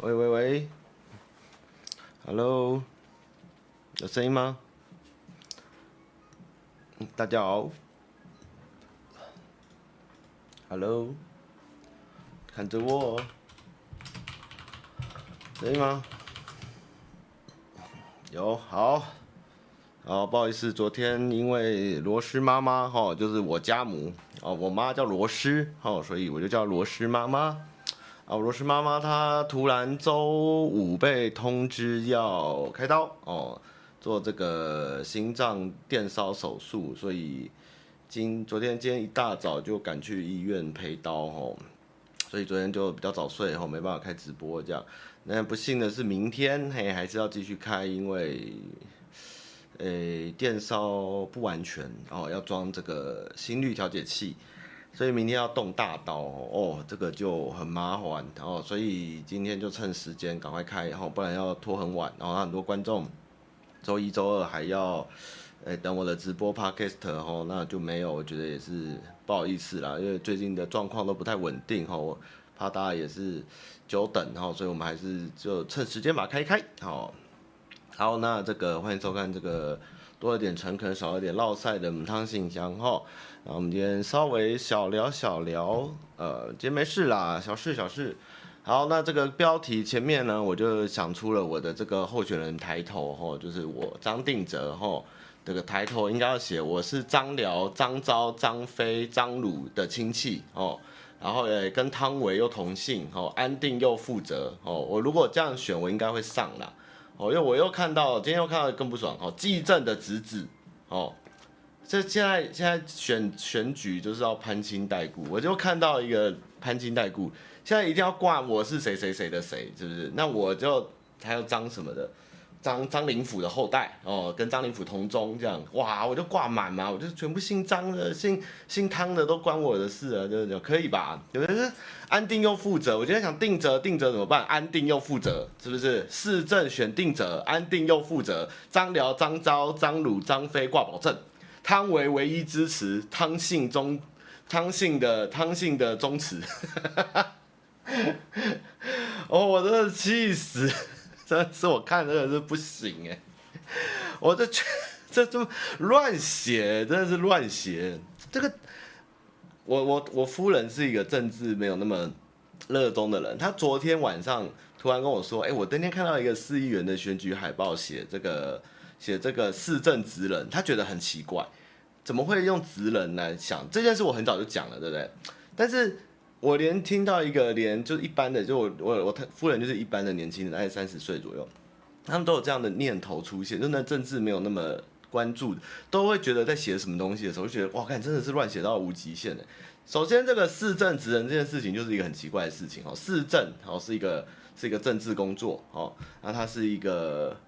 喂喂喂，Hello，有声音吗？大家好，Hello，看着我，声音吗？有，好，好，不好意思，昨天因为罗斯妈妈哈，就是我家母。哦，我妈叫罗斯哦，所以我就叫罗斯妈妈。啊，罗斯妈妈她突然周五被通知要开刀哦，做这个心脏电烧手术，所以今昨天今天一大早就赶去医院陪刀哦，所以昨天就比较早睡后没办法开直播这样。那不幸的是明天嘿还是要继续开，因为诶电烧不完全哦，要装这个心率调节器。所以明天要动大刀哦，这个就很麻烦，然后所以今天就趁时间赶快开，然后不然要拖很晚，然后很多观众周一、周二还要诶等我的直播 podcast 哦，那就没有，我觉得也是不好意思啦，因为最近的状况都不太稳定哈，怕大家也是久等哈，所以我们还是就趁时间把它开开，好，好，那这个欢迎收看这个多了点诚恳，少了点烙赛的母汤信箱哈。然后我们今天稍微小聊小聊，呃，今天没事啦，小事小事。好，那这个标题前面呢，我就想出了我的这个候选人抬头，吼，就是我张定哲，吼，这个抬头应该要写我是张辽、张昭、张飞、张鲁的亲戚，哦，然后诶跟汤唯又同姓，哦，安定又负责，哦，我如果这样选，我应该会上啦，哦，因为我又看到今天又看到更不爽，哦，纪政的侄子，哦。这现在现在选选举就是要攀亲带故，我就看到一个攀亲带故，现在一定要挂我是谁谁谁的谁，是不是？那我就还有张什么的，张张灵甫的后代哦，跟张灵甫同宗这样，哇，我就挂满嘛，我就全部姓张的、姓姓汤的都关我的事啊，就就可以吧？有的是安定又负责，我今天想定哲定哲怎么办？安定又负责，是不是？市政选定哲，安定又负责，张辽、张昭、张鲁、张飞挂保证。汤唯唯一支持汤姓宗，汤姓的汤姓的宗祠，哦，我真的气死，真的是我看真的是不行哎，我这这这乱写，真的是乱写。这个，我我我夫人是一个政治没有那么热衷的人，她昨天晚上突然跟我说，哎，我今天看到一个市议员的选举海报，写这个写这个市政职人，她觉得很奇怪。怎么会用职人来想这件事？我很早就讲了，对不对？但是我连听到一个连就是一般的，就我我我夫人就是一般的年轻人，大概三十岁左右，他们都有这样的念头出现，就那政治没有那么关注，都会觉得在写什么东西的时候，就觉得哇，看真的是乱写到无极限的。首先，这个市政职人这件事情就是一个很奇怪的事情哦，市政哦是一个是一个政治工作哦，那他是一个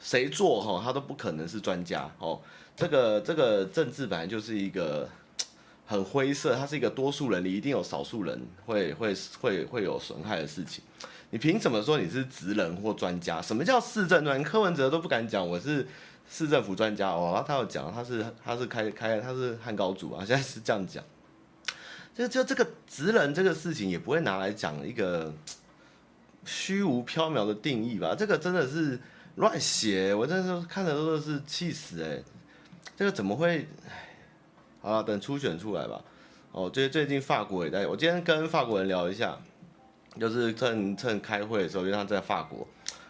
谁做哈，他都不可能是专家哦。这个这个政治本来就是一个 很灰色，它是一个多数人里一定有少数人会会会会有损害的事情。你凭什么说你是职人或专家？什么叫市政专？柯文哲都不敢讲我是市政府专家哦，他有讲他是他是开开他是汉高祖啊，现在是这样讲。就就这个职人这个事情也不会拿来讲一个 虚无缥缈的定义吧？这个真的是乱写，我真的是看的都是气死哎。这个怎么会？好了，等初选出来吧。哦，最最近法国也在，我今天跟法国人聊一下，就是趁趁开会的时候，因为他在法国，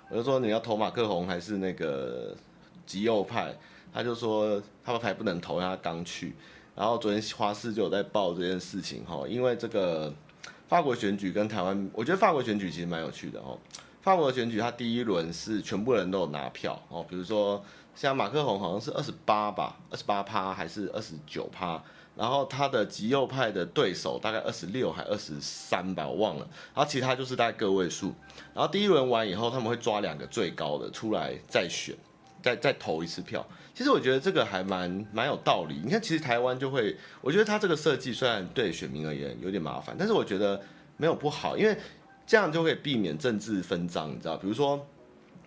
我就说你要投马克宏还是那个极右派？他就说他们还不能投，他刚去。然后昨天华视就有在报这件事情哈，因为这个法国选举跟台湾，我觉得法国选举其实蛮有趣的哦。法国选举他第一轮是全部人都有拿票哦，比如说。像马克宏好像是二十八吧，二十八趴还是二十九趴，然后他的极右派的对手大概二十六还二十三吧，我忘了。然后其他就是大概个位数。然后第一轮完以后，他们会抓两个最高的出来再选，再再投一次票。其实我觉得这个还蛮蛮有道理。你看，其实台湾就会，我觉得他这个设计虽然对选民而言有点麻烦，但是我觉得没有不好，因为这样就可以避免政治分赃，你知道？比如说。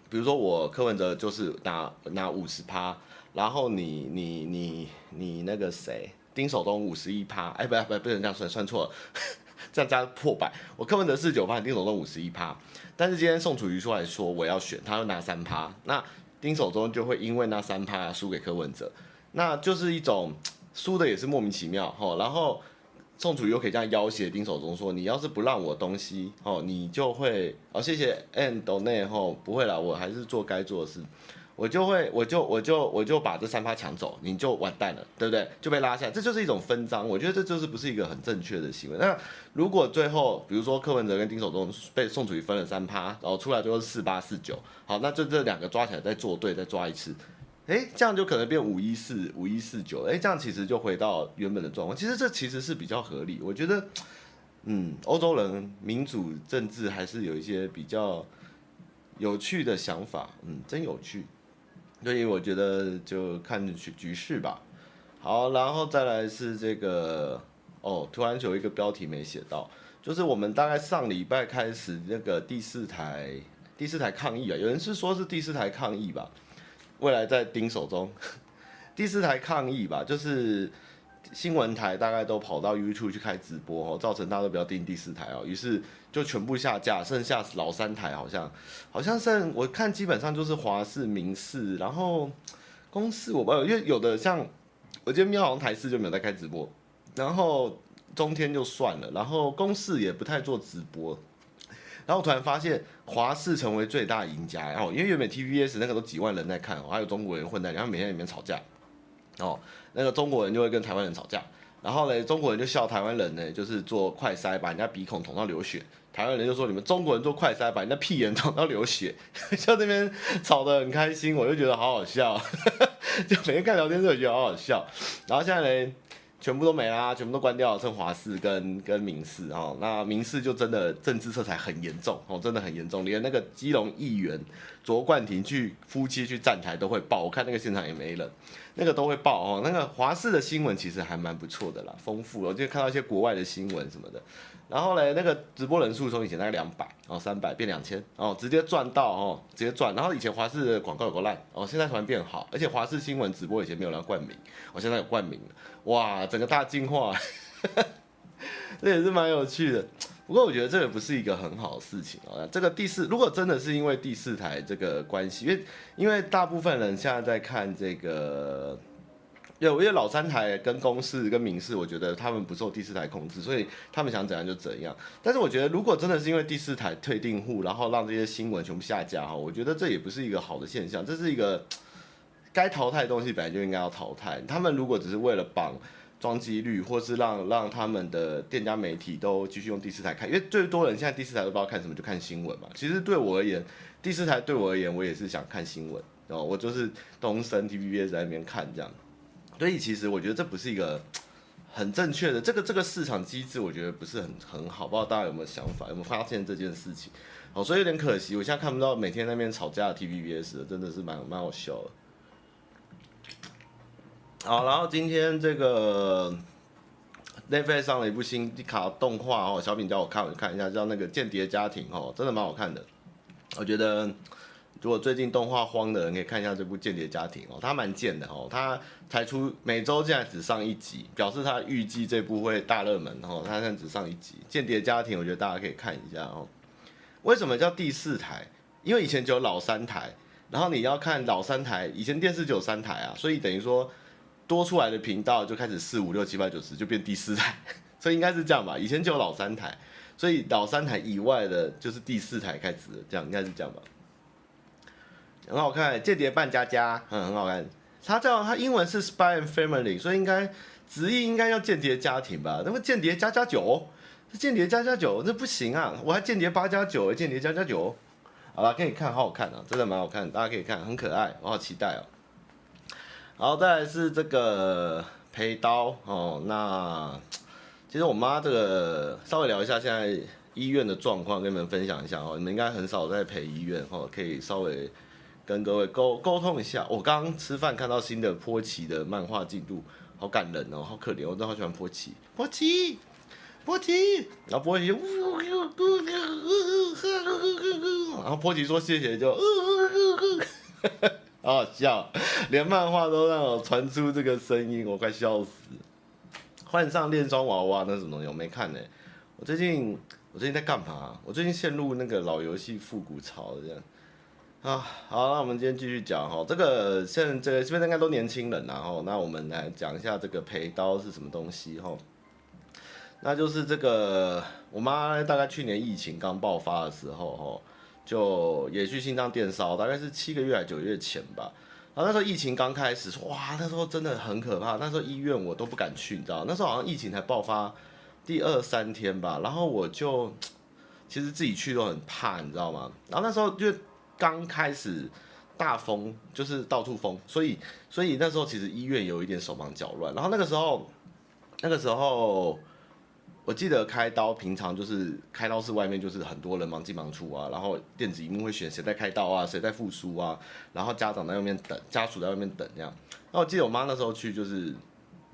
比如说我柯文哲就是拿拿五十趴，然后你你你你那个谁丁守中五十一趴，哎不不不能这样算算错了，这样加破百。我柯文哲四十九趴，丁守中五十一趴，但是今天宋楚瑜出来说我要选，他要拿三趴，那丁守中就会因为那三趴输给柯文哲，那就是一种输的也是莫名其妙哈。然后宋楚瑜又可以这样要挟丁守中说，你要是不让我东西哦，你就会哦谢谢 and donate 吼，不会啦，我还是做该做的事。我就会，我就我就我就把这三趴抢走，你就完蛋了，对不对？就被拉下来，这就是一种分赃。我觉得这就是不是一个很正确的行为。那如果最后，比如说柯文哲跟丁守中被宋楚瑜分了三趴，然后出来最后是四八四九，好，那就这两个抓起来再作对，再抓一次，诶，这样就可能变五一四五一四九，诶，这样其实就回到原本的状况。其实这其实是比较合理。我觉得，嗯，欧洲人民主政治还是有一些比较有趣的想法，嗯，真有趣。所以我觉得就看局局势吧。好，然后再来是这个哦，突然有一个标题没写到，就是我们大概上礼拜开始那个第四台第四台抗议啊，有人是说是第四台抗议吧，未来在丁守中，第四台抗议吧，就是。新闻台大概都跑到 YouTube 去开直播哦，造成大家都不要订第四台哦，于是就全部下架，剩下老三台好像，好像剩我看基本上就是华视、民视，然后公视我不知道，因为有的像我今天瞄好像台视就没有在开直播，然后中天就算了，然后公视也不太做直播，然后我突然发现华视成为最大赢家，然后因为原本 TVBS 那个都几万人在看，还有中国人混在，然后每天里面吵架。哦，那个中国人就会跟台湾人吵架，然后呢，中国人就笑台湾人呢，就是做快筛把人家鼻孔捅到流血，台湾人就说你们中国人做快筛把人家屁眼捅到流血，就这边吵得很开心，我就觉得好好笑，就每天看聊天就觉得好好笑，然后现在呢。全部都没啦，全部都关掉了，剩华视跟跟民视哦。那民视就真的政治色彩很严重哦，真的很严重，连那个基隆议员卓冠廷去夫妻去站台都会爆，我看那个现场也没人，那个都会爆哦。那个华视的新闻其实还蛮不错的啦，丰富了，我就看到一些国外的新闻什么的。然后呢，那个直播人数从以前大概两百哦，三百变两千哦，直接赚到哦，直接赚。然后以前华视的广告有个烂哦，现在突然变好，而且华视新闻直播以前没有人冠名，我现在有冠名了，哇，整个大进化，这也是蛮有趣的。不过我觉得这也不是一个很好的事情啊。这个第四，如果真的是因为第四台这个关系，因为因为大部分人现在在看这个。对，因为老三台跟公视跟民视，我觉得他们不受第四台控制，所以他们想怎样就怎样。但是我觉得，如果真的是因为第四台退订户，然后让这些新闻全部下架哈，我觉得这也不是一个好的现象。这是一个该淘汰的东西，本来就应该要淘汰。他们如果只是为了绑装机率，或是让让他们的店家媒体都继续用第四台看，因为最多人现在第四台都不知道看什么，就看新闻嘛。其实对我而言，第四台对我而言，我也是想看新闻哦，我就是东森 TVBS 在那边看这样。所以其实我觉得这不是一个很正确的这个这个市场机制，我觉得不是很很好。不知道大家有没有想法，有没有发现这件事情？哦，所以有点可惜，我现在看不到每天那边吵架的 TVBS 真的是蛮蛮好笑的。好，然后今天这个 Netflix 上了一部新卡动画哦，小品叫我看，我看一下，叫那个《间谍家庭》哦，真的蛮好看的，我觉得。如果最近动画荒的人可以看一下这部《间谍家庭》哦，他蛮贱的哦，他才出每周竟然只上一集，表示他预计这部会大热门哦，他现在只上一集《间谍家庭》，我觉得大家可以看一下哦。为什么叫第四台？因为以前只有老三台，然后你要看老三台，以前电视只有三台啊，所以等于说多出来的频道就开始四五六七八九十就变第四台，所以应该是这样吧？以前就有老三台，所以老三台以外的就是第四台开始的，这样应该是这样吧？很好看，《间谍扮家家》嗯，很好看。它叫它英文是《Spy and Family》，所以应该直译应该叫《间谍家庭》吧？那么《间谍加加九》《间谍加加九》，这不行啊！我还《间谍八加九》，《间谍加加九》。好了，可以看，好好看啊，真的蛮好看，大家可以看，很可爱，我好期待哦。好，再来是这个陪刀哦。那 其实我妈这个稍微聊一下现在医院的状况，跟你们分享一下哦。你们应该很少在陪医院哦，可以稍微。跟各位沟沟通一下，我刚刚吃饭看到新的波奇的漫画进度，好感人哦，好可怜，我真的好喜欢波奇，波奇，波奇，然后波奇，然后波奇说谢谢就，好好笑，连漫画都让我传出这个声音，我快笑死。换上恋双娃娃那什么东西，我没看呢，我最近我最近在干嘛？我最近陷入那个老游戏复古潮这样。啊，好，那我们今天继续讲哈，这个现在这个这边应该都年轻人然后，那我们来讲一下这个陪刀是什么东西哈。那就是这个，我妈大概去年疫情刚爆发的时候哈，就也去心脏电烧，大概是七个月还是九个月前吧。然后那时候疫情刚开始，哇，那时候真的很可怕。那时候医院我都不敢去，你知道？那时候好像疫情才爆发第二三天吧。然后我就其实自己去都很怕，你知道吗？然后那时候就刚开始大封，就是到处封，所以所以那时候其实医院有一点手忙脚乱。然后那个时候，那个时候。我记得开刀，平常就是开刀室外面就是很多人忙进忙出啊，然后电子荧幕会选谁在开刀啊，谁在复苏啊，然后家长在外面等，家属在外面等这样。那我记得我妈那时候去就是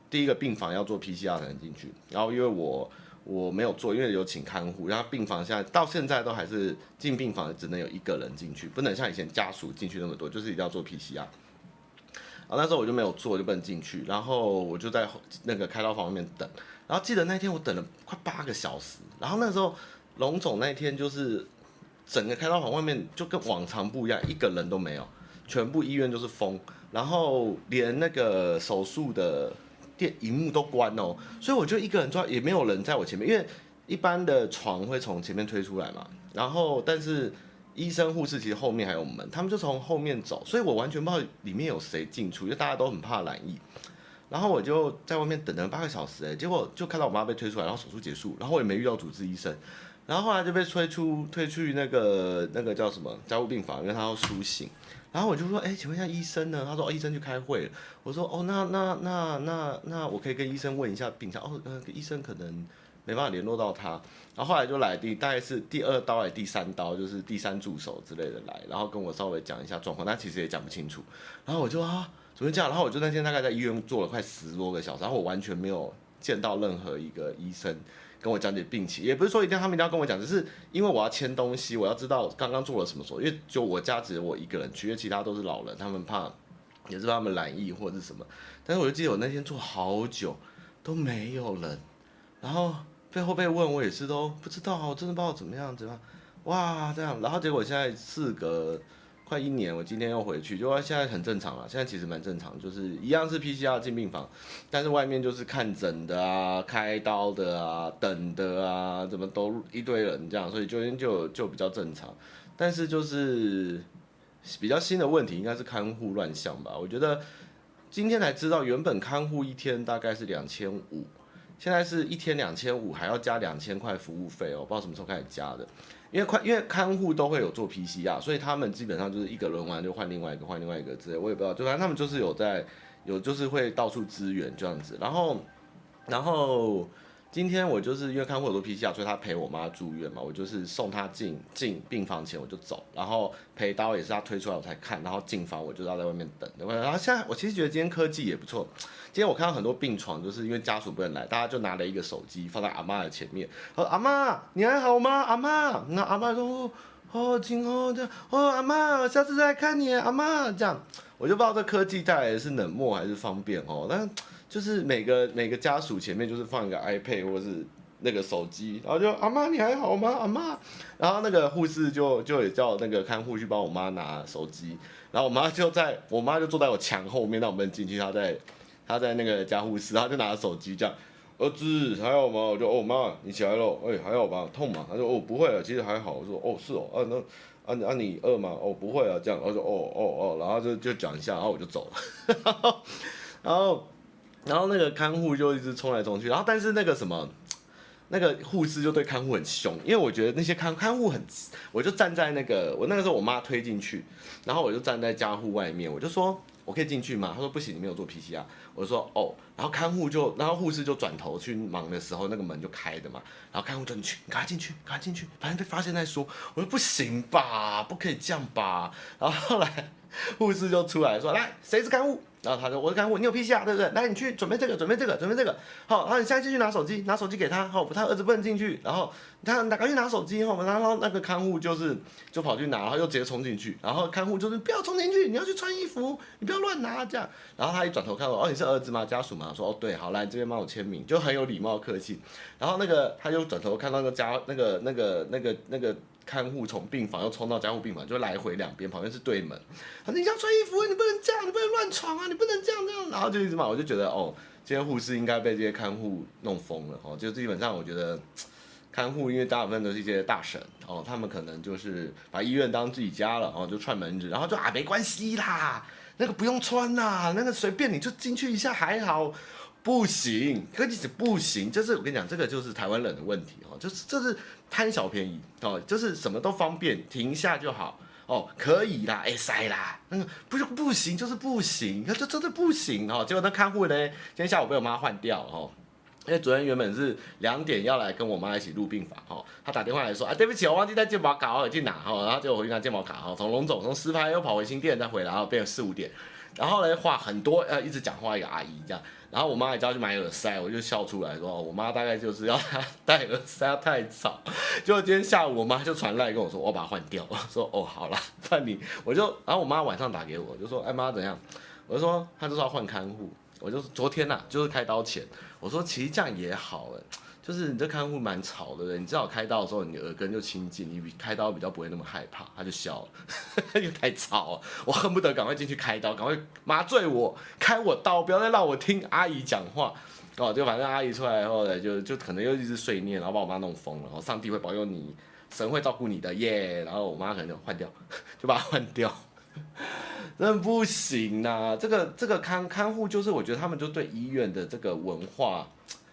第一个病房要做 PCR 才能进去，然后因为我我没有做，因为有请看护，然后病房现在到现在都还是进病房只能有一个人进去，不能像以前家属进去那么多，就是一定要做 PCR。然后那时候我就没有做，就不能进去，然后我就在那个开刀房外面等。然后记得那天我等了快八个小时，然后那时候龙总那天就是整个开刀房外面就跟往常不一样，一个人都没有，全部医院就是封，然后连那个手术的电荧幕都关哦，所以我就一个人坐，也没有人在我前面，因为一般的床会从前面推出来嘛，然后但是医生护士其实后面还有门，他们就从后面走，所以我完全不知道里面有谁进出，因为大家都很怕染疫。然后我就在外面等了八个小时，哎，结果就看到我妈被推出来，然后手术结束，然后我也没遇到主治医生，然后后来就被推出推去那个那个叫什么加护病房，因为她要苏醒，然后我就说，哎，请问一下医生呢？他说，哦，医生去开会了。我说，哦，那那那那那我可以跟医生问一下病情，哦，呃，医生可能没办法联络到他。然后后来就来第大概是第二刀还是第三刀，就是第三助手之类的来，然后跟我稍微讲一下状况，但其实也讲不清楚。然后我就啊。怎么讲？然后我就那天大概在医院坐了快十多个小时，然后我完全没有见到任何一个医生跟我讲解病情，也不是说一定他们一定要跟我讲，只是因为我要签东西，我要知道刚刚做了什么手术，因为就我家只有我一个人去，因为其他都是老人，他们怕也是怕他们染疫或者是什么。但是我就记得我那天坐好久都没有人，然后背后被问我也是都不知道，我真的不知道怎么样怎么样，哇这样，然后结果现在四个。快一年，我今天又回去，就现在很正常了。现在其实蛮正常，就是一样是 PCR 进病房，但是外面就是看诊的啊、开刀的啊、等的啊，怎么都一堆人这样，所以就就就比较正常。但是就是比较新的问题，应该是看护乱象吧？我觉得今天才知道，原本看护一天大概是两千五，现在是一天两千五，还要加两千块服务费哦，不知道什么时候开始加的。因为快，因为看护都会有做 PCR，所以他们基本上就是一个轮完就换另外一个，换另外一个之类，我也不知道，就反正他们就是有在有就是会到处支援这样子，然后然后。今天我就是因为看护有做 PCR，所以他陪我妈住院嘛，我就是送他进进病房前我就走，然后陪刀也是他推出来我才看，然后进房我就要在外面等。然后现在我其实觉得今天科技也不错，今天我看到很多病床就是因为家属不能来，大家就拿了一个手机放在阿妈的前面，说阿妈你还好吗？阿妈，那阿妈说哦今后这哦阿妈我下次再来看你阿妈这样，我就不知道这科技带来的是冷漠还是方便哦，但。就是每个每个家属前面就是放一个 iPad 或者是那个手机，然后就阿妈你还好吗？阿妈，然后那个护士就就也叫那个看护去帮我妈拿手机，然后我妈就在我妈就坐在我墙后面，让我们进去，她在她在那个家护室，她就拿着手机这样，儿子还好吗？我就哦妈你起来了，哎、还好吧？痛吗？她说哦不会了，其实还好。我说哦是哦，啊那啊啊你饿吗？哦不会啊这样，我说哦哦哦，然后就就讲一下，然后我就走了，然后然后那个看护就一直冲来冲去，然后但是那个什么，那个护士就对看护很凶，因为我觉得那些看看护很，我就站在那个我那个时候我妈推进去，然后我就站在家护外面，我就说我可以进去吗？他说不行，你没有做 PCR。我说哦，然后看护就，然后护士就转头去忙的时候，那个门就开的嘛，然后看护就你去，赶快进去，赶快进去，反正被发现再说。我说不行吧，不可以这样吧。然后后来 护士就出来说：“来，谁是看护？”然后他说：“我是看护，你有 PCR 对不对？来，你去准备这个，准备这个，准备这个。好，然后你现在继续拿手机，拿手机给他。好，他儿子不能进去。然后他赶快去拿手机。好，然后那个看护就是就跑去拿，然后又直接冲进去。然后看护就是不要冲进去，你要去穿衣服，你不要乱拿这样。然后他一转头看我，哦，你是儿子吗？家属吗？说哦对，好，来这边帮我签名，就很有礼貌客气。然后那个他又转头看到那个家那个那个那个那个看护从病房又冲到加护病房，就来回两边，旁边是对门。他说你要穿衣服，你不能这样，你不能乱闯啊，你不能这样这样。然后就一直骂，我就觉得哦，这些护士应该被这些看护弄疯了哦。就基本上我觉得看护，因为大部分都是一些大神哦，他们可能就是把医院当自己家了哦，就串门子，然后就啊没关系啦，那个不用穿呐，那个随便你就进去一下还好。不行，科技是不行，就是我跟你讲，这个就是台湾人的问题哦，就是这是贪小便宜哦，就是什么都方便，停下就好哦，可以啦，哎塞啦，那个不是不行，就是不行，他就真的不行哦。结果那看护呢，今天下午被我妈换掉哦，因为昨天原本是两点要来跟我妈一起入病房哦，他打电话来说啊，对不起，我忘记带健保卡，我去拿哈，然后结果回去拿健保卡哈，从龙总从石牌又跑回新店再回来，然后变成四五点，然后呢话很多，呃一直讲话一个阿姨这样。然后我妈也叫去买耳塞，我就笑出来说：“我妈大概就是要她 戴耳塞太吵。”结果今天下午我妈就传来跟我说：“我把它换掉。”我说：“哦，好了，那你我就……然后我妈晚上打给我，就说：‘哎妈，怎样？’我就说：‘她就是要换看护。’我就昨天呐、啊，就是开刀前，我说其实这样也好哎。”就是你这看护蛮吵的，你至少开刀的时候你耳根就清净，你比开刀比较不会那么害怕。他就笑了，又太吵了，我恨不得赶快进去开刀，赶快麻醉我，开我刀，不要再让我听阿姨讲话。哦，就反正阿姨出来以后呢，就就可能又一直碎念，然后把我妈弄疯了。然后上帝会保佑你，神会照顾你的耶。然后我妈可能就换掉，就把它换掉，真不行呐、啊。这个这个看看护就是我觉得他们就对医院的这个文化。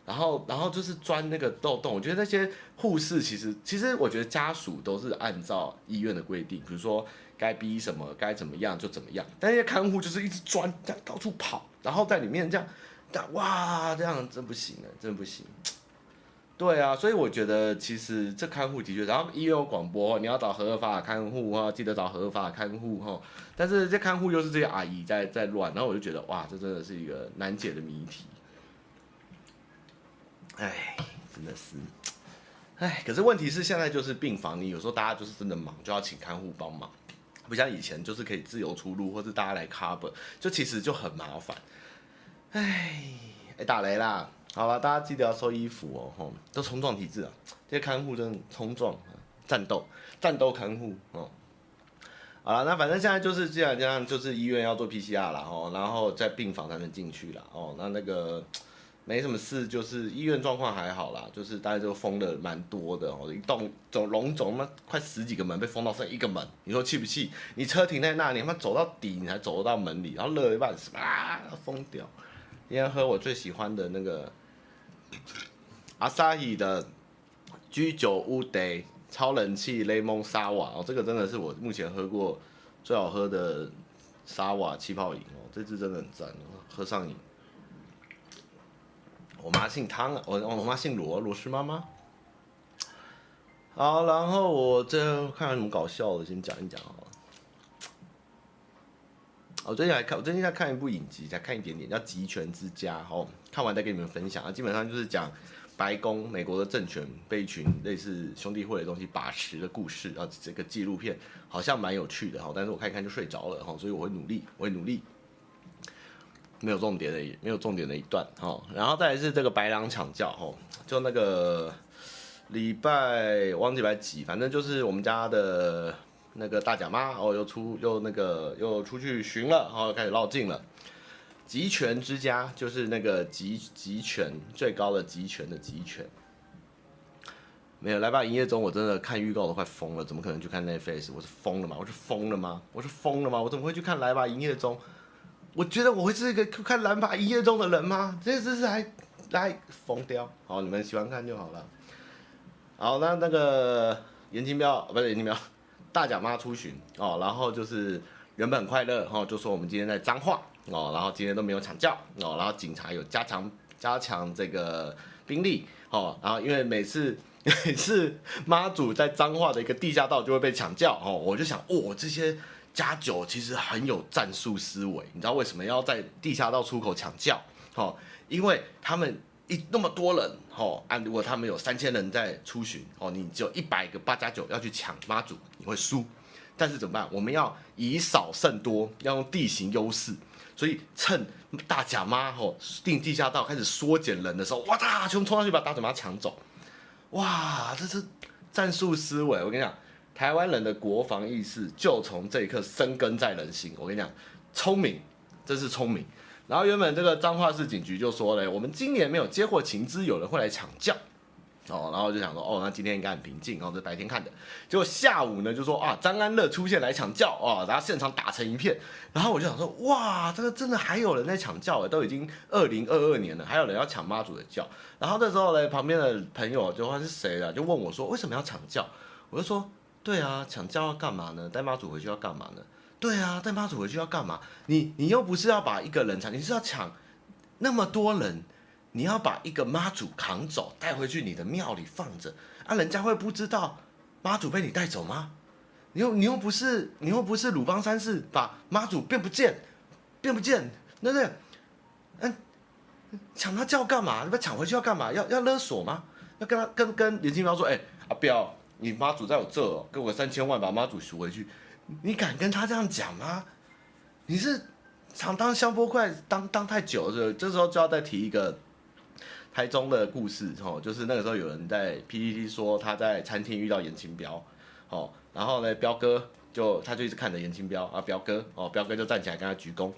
然后，然后就是钻那个漏洞。我觉得那些护士其实，其实我觉得家属都是按照医院的规定，比如说该逼什么，该怎么样就怎么样。但那些看护就是一直钻，这样到处跑，然后在里面这样，这样哇，这样真不行了，真不行。对啊，所以我觉得其实这看护的确，然后医院有广播，你要找合法的看护哈，记得找合法的看护哈。但是这看护又是这些阿姨在在乱，然后我就觉得哇，这真的是一个难解的谜题。哎，真的是，哎，可是问题是现在就是病房，你有时候大家就是真的忙，就要请看护帮忙，不像以前就是可以自由出入，或是大家来 cover，就其实就很麻烦。哎，哎，打雷啦！好了，大家记得要收衣服哦，吼，都冲撞体质啊，这些看护真的冲撞，战斗，战斗看护哦。好了，那反正现在就是这样这样，就是医院要做 PCR 了哦，然后在病房才能进去了哦，那那个。没什么事，就是医院状况还好啦，就是大家就封的蛮多的哦，一栋总龙总那快十几个门被封到剩一个门，你说气不气？你车停在那里，他妈走到底你才走得到门里，然后热一半是吧，疯掉。今天喝我最喜欢的那个阿萨伊的居酒屋 day 超人气雷蒙沙瓦哦，这个真的是我目前喝过最好喝的沙瓦气泡饮哦，这支真的很赞哦，喝上瘾。我妈姓汤啊，我我妈姓罗，罗氏妈妈。好，然后我这看有什么搞笑的，先讲一讲好了。我最近还看，我最近在看一部影集，才看一点点，叫《极权之家》。好，看完再跟你们分享啊。基本上就是讲白宫、美国的政权被一群类似兄弟会的东西把持的故事啊。这个纪录片好像蛮有趣的哈，但是我看一看就睡着了哈，所以我会努力，我会努力。没有重点的，没有重点的一段哈，然后再来是这个白狼抢叫哈，就那个礼拜忘记礼拜几，反正就是我们家的那个大甲妈哦，又出又那个又出去巡了，然后开始绕境了。集权之家就是那个集集权最高的集权的集权，没有来吧营业中，我真的看预告都快疯了，怎么可能去看那 face？我是疯了吗？我是疯了吗？我是疯了吗？我怎么会去看来吧营业中？我觉得我会是一个看蓝发一夜中的人吗？这这是还来疯掉。好，你们喜欢看就好了。好，那那个严金彪不是严金彪，大甲妈出巡哦，然后就是原本快乐哈，就说我们今天在彰化哦，然后今天都没有抢轿哦，然后警察有加强加强这个兵力哦，然后因为每次 每次妈祖在彰化的一个地下道就会被抢叫哦，我就想哦这些。加九其实很有战术思维，你知道为什么要在地下道出口抢叫？哦，因为他们一那么多人，哦，按如果他们有三千人在出巡，哦，你只有一百个八加九要去抢妈祖，你会输。但是怎么办？我们要以少胜多，要用地形优势，所以趁大甲妈吼定地下道开始缩减人的时候，哇哒，全部冲上去把大甲妈抢走。哇，这是战术思维，我跟你讲。台湾人的国防意识就从这一刻生根在人心。我跟你讲，聪明，这是聪明。然后原本这个彰化市警局就说嘞，我们今年没有接获情资，有人会来抢轿。哦，然后就想说，哦，那今天应该很平静。然后这白天看的，结果下午呢就说啊，张安乐出现来抢轿啊，然后现场打成一片。然后我就想说，哇，这个真的还有人在抢轿，都已经二零二二年了，还有人要抢妈祖的轿。然后这时候嘞，旁边的朋友就问是谁了，就问我说，为什么要抢轿？我就说。对啊，抢教要干嘛呢？带妈祖回去要干嘛呢？对啊，带妈祖回去要干嘛？你你又不是要把一个人抢，你是要抢那么多人，你要把一个妈祖扛走，带回去你的庙里放着啊？人家会不知道妈祖被你带走吗？你又你又不是你又不是鲁邦三世把妈祖变不见，变不见，对不对？嗯，抢他轿干嘛？你把抢回去要干嘛？要要勒索吗？要跟他跟跟林清标说，哎，阿彪。你妈祖在我这儿，给我三千万把妈祖赎回去，你敢跟他这样讲吗？你是常当香波怪当当太久了，这时候就要再提一个台中的故事哦，就是那个时候有人在 PPT 说他在餐厅遇到颜清标，哦，然后呢，彪哥就他就一直看着颜清标啊，彪哥哦，彪哥就站起来跟他鞠躬，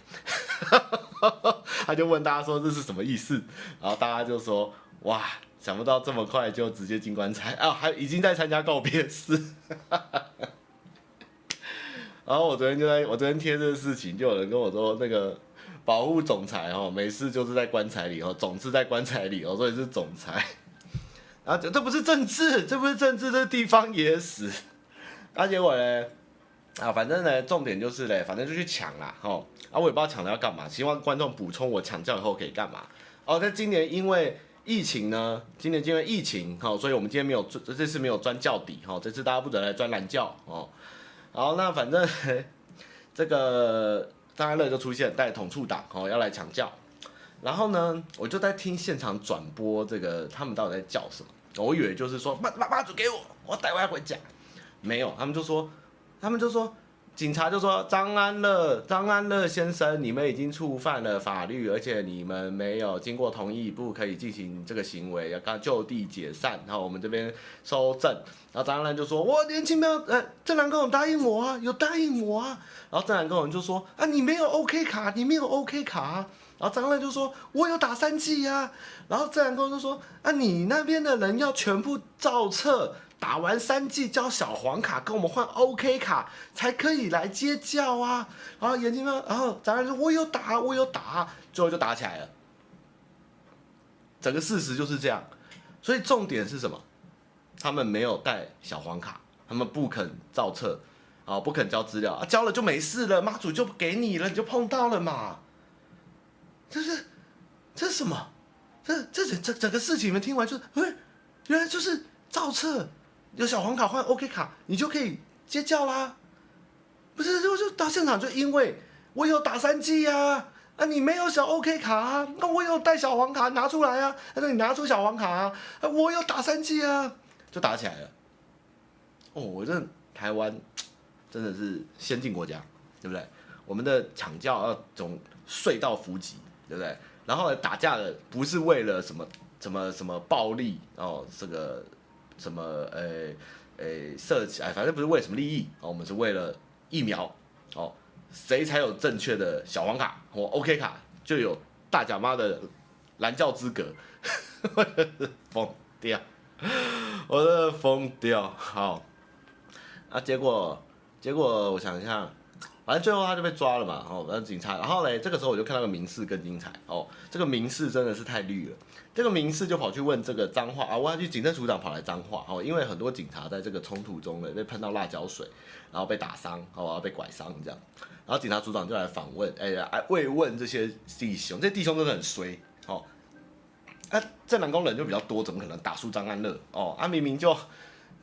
他就问大家说这是什么意思，然后大家就说哇。想不到这么快就直接进棺材啊！还已经在参加告别式。然后我昨天就在我昨天贴这个事情，就有人跟我说，那个保护总裁哦，没事就是在棺材里哦，总是在棺材里哦，所以是总裁。啊，这这不是政治，这不是政治，这地方野史。啊，结果呢？啊，反正呢，重点就是嘞，反正就去抢啦，哦。啊，我也不知道抢了要干嘛，希望观众补充我抢轿以后可以干嘛。哦，在今年因为。疫情呢？今年因为疫情，好，所以我们今天没有这这次没有钻教底，哈，这次大家不准来钻蓝教哦。好，那反正 这个张安乐就出现带统促党，哦，要来抢教。然后呢，我就在听现场转播，这个他们到底在叫什么？我以为就是说妈妈妈主给我，我带回来回家。没有，他们就说，他们就说。警察就说：“张安乐，张安乐先生，你们已经触犯了法律，而且你们没有经过同意，不可以进行这个行为，要刚就地解散。然后我们这边收证。然后张安乐就说：‘我年轻没有，呃，正南跟我答应我啊，有答应我啊。’然后郑南跟我就说：‘啊，你没有 OK 卡，你没有 OK 卡啊。’然后张安乐就说：‘我有打三剂呀。’然后郑南跟我就说：‘啊，你那边的人要全部照册。’打完三季交小黄卡，跟我们换 OK 卡才可以来接教啊！然后眼睛呢？然后张安乐说：“我有打，我有打。”最后就打起来了。整个事实就是这样，所以重点是什么？他们没有带小黄卡，他们不肯照册，啊，不肯交资料啊，交了就没事了，妈祖就给你了，你就碰到了嘛。这是这是什么？这这整这整个事情你们听完就，哎，原来就是照册。有小黄卡换 OK 卡，你就可以接轿啦。不是，就就到现场，就因为我有打三 G 呀，啊，你没有小 OK 卡啊，那我有带小黄卡拿出来啊，那你拿出小黄卡啊，我有打三 G 啊，就打起来了。哦，我这台湾 真的是先进国家，对不对？我们的抢轿要总隧道伏击，对不对？然后打架的不是为了什么什么什么暴力哦，这个。什么？呃，呃，设起来，反正不是为什么利益哦，我们是为了疫苗哦。谁才有正确的小黄卡或 OK 卡，就有大甲妈的蓝教资格。疯掉，我真的疯掉。好，啊，结果，结果我想一下。反正最后他就被抓了嘛，哦，那警察，然后嘞，这个时候我就看到个民事更精彩哦，这个民事真的是太绿了，这个民事就跑去问这个脏话啊，我要去警政署长跑来脏话哦，因为很多警察在这个冲突中呢被喷到辣椒水，然后被打伤，好哦，被拐伤这样，然后警察署长就来访问，哎呀，慰问这些弟兄，这弟兄真的很衰哦，啊，正南宫人就比较多，怎么可能打输张安乐哦？啊，明明就。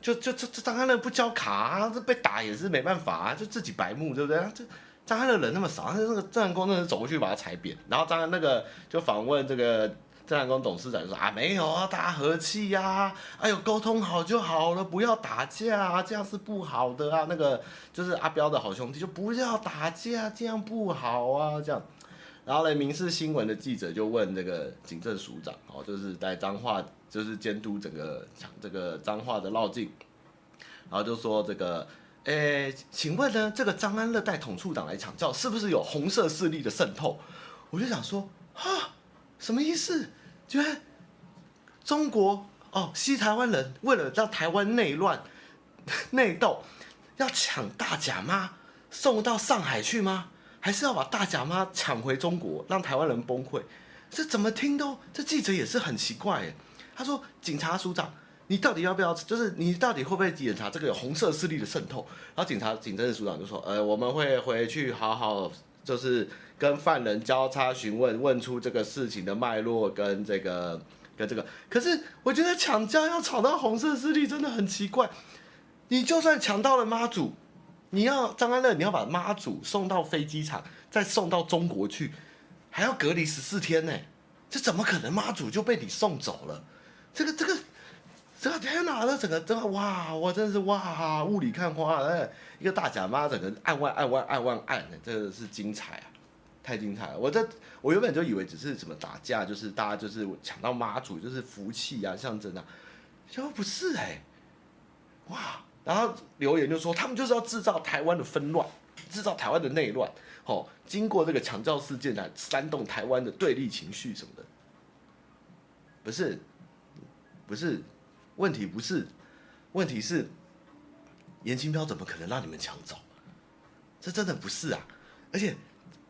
就就这这张安乐不交卡啊，这被打也是没办法啊，就自己白目对不对？这张安乐人那么少，那个郑南宫真是走过去把他踩扁，然后张那个就访问这个郑南宫董事长就说啊没有啊，大家和气呀、啊，哎呦沟通好就好了，不要打架啊，这样是不好的啊。那个就是阿彪的好兄弟就不要打架，这样不好啊，这样。然后呢，民视新闻的记者就问这个警政署长哦，就是在彰化。就是监督整个这个彰化的绕境，然后就说这个，诶，请问呢，这个张安乐带统促党来抢轿，是不是有红色势力的渗透？我就想说，哈，什么意思？居然中国哦，西台湾人为了让台湾内乱 内斗，要抢大甲吗送到上海去吗？还是要把大甲妈抢回中国，让台湾人崩溃？这怎么听都，这记者也是很奇怪诶。他说：“警察署长，你到底要不要？就是你到底会不会检查这个有红色势力的渗透？”然后警察警政署长就说：“呃，我们会回去好好，就是跟犯人交叉询问，问出这个事情的脉络跟这个跟这个。可是我觉得抢轿要吵到红色势力真的很奇怪。你就算抢到了妈祖，你要张安乐，你要把妈祖送到飞机场，再送到中国去，还要隔离十四天呢。这怎么可能妈祖就被你送走了？”这个这个这个天哪！这整个这个哇，我真的是哇，雾里看花，哎，一个大甲妈，整个按万按万按万按，这个是精彩啊，太精彩了！我这我原本就以为只是什么打架，就是大家就是抢到妈祖，就是福气啊，象征啊，结果不是哎，哇！然后留言就说他们就是要制造台湾的纷乱，制造台湾的内乱，哦，经过这个抢轿事件来煽动台湾的对立情绪什么的，不是。不是，问题不是，问题是，颜清标怎么可能让你们抢走？这真的不是啊！而且，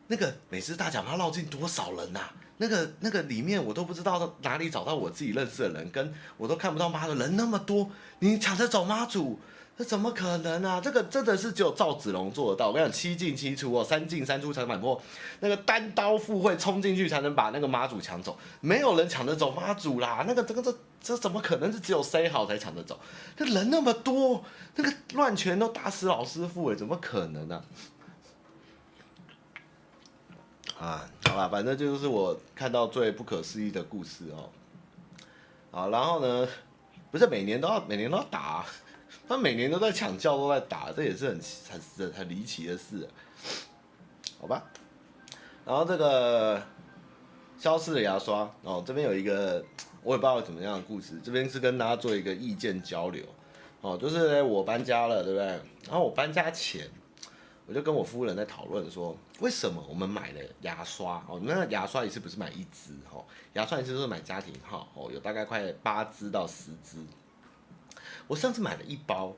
那个美食大甲妈绕进多少人呐、啊？那个那个里面我都不知道哪里找到我自己认识的人，跟我都看不到妈的人那么多，你抢着走妈祖？这怎么可能啊？这个真的是只有赵子龙做得到。我跟你讲，七进七出哦，三进三出才满破。那个单刀赴会冲进去才能把那个妈祖抢走，没有人抢得走妈祖啦。那个这个这这怎么可能是只有塞好才抢得走？那人那么多，那个乱拳都打死老师傅诶，怎么可能呢、啊？好吧，反正就是我看到最不可思议的故事哦。好，然后呢，不是每年都要每年都要打、他每年都在抢轿，都在打，这也是很很很离奇的事，好吧？然后这个消失的牙刷哦，这边有一个我也不知道怎么样的故事，这边是跟大家做一个意见交流哦，就是我搬家了，对不对？然后我搬家前，我就跟我夫人在讨论说，为什么我们买了牙刷哦？那个牙刷一次不是买一支哦，牙刷一次都是买家庭号哦，有大概快八支到十支。我上次买了一包，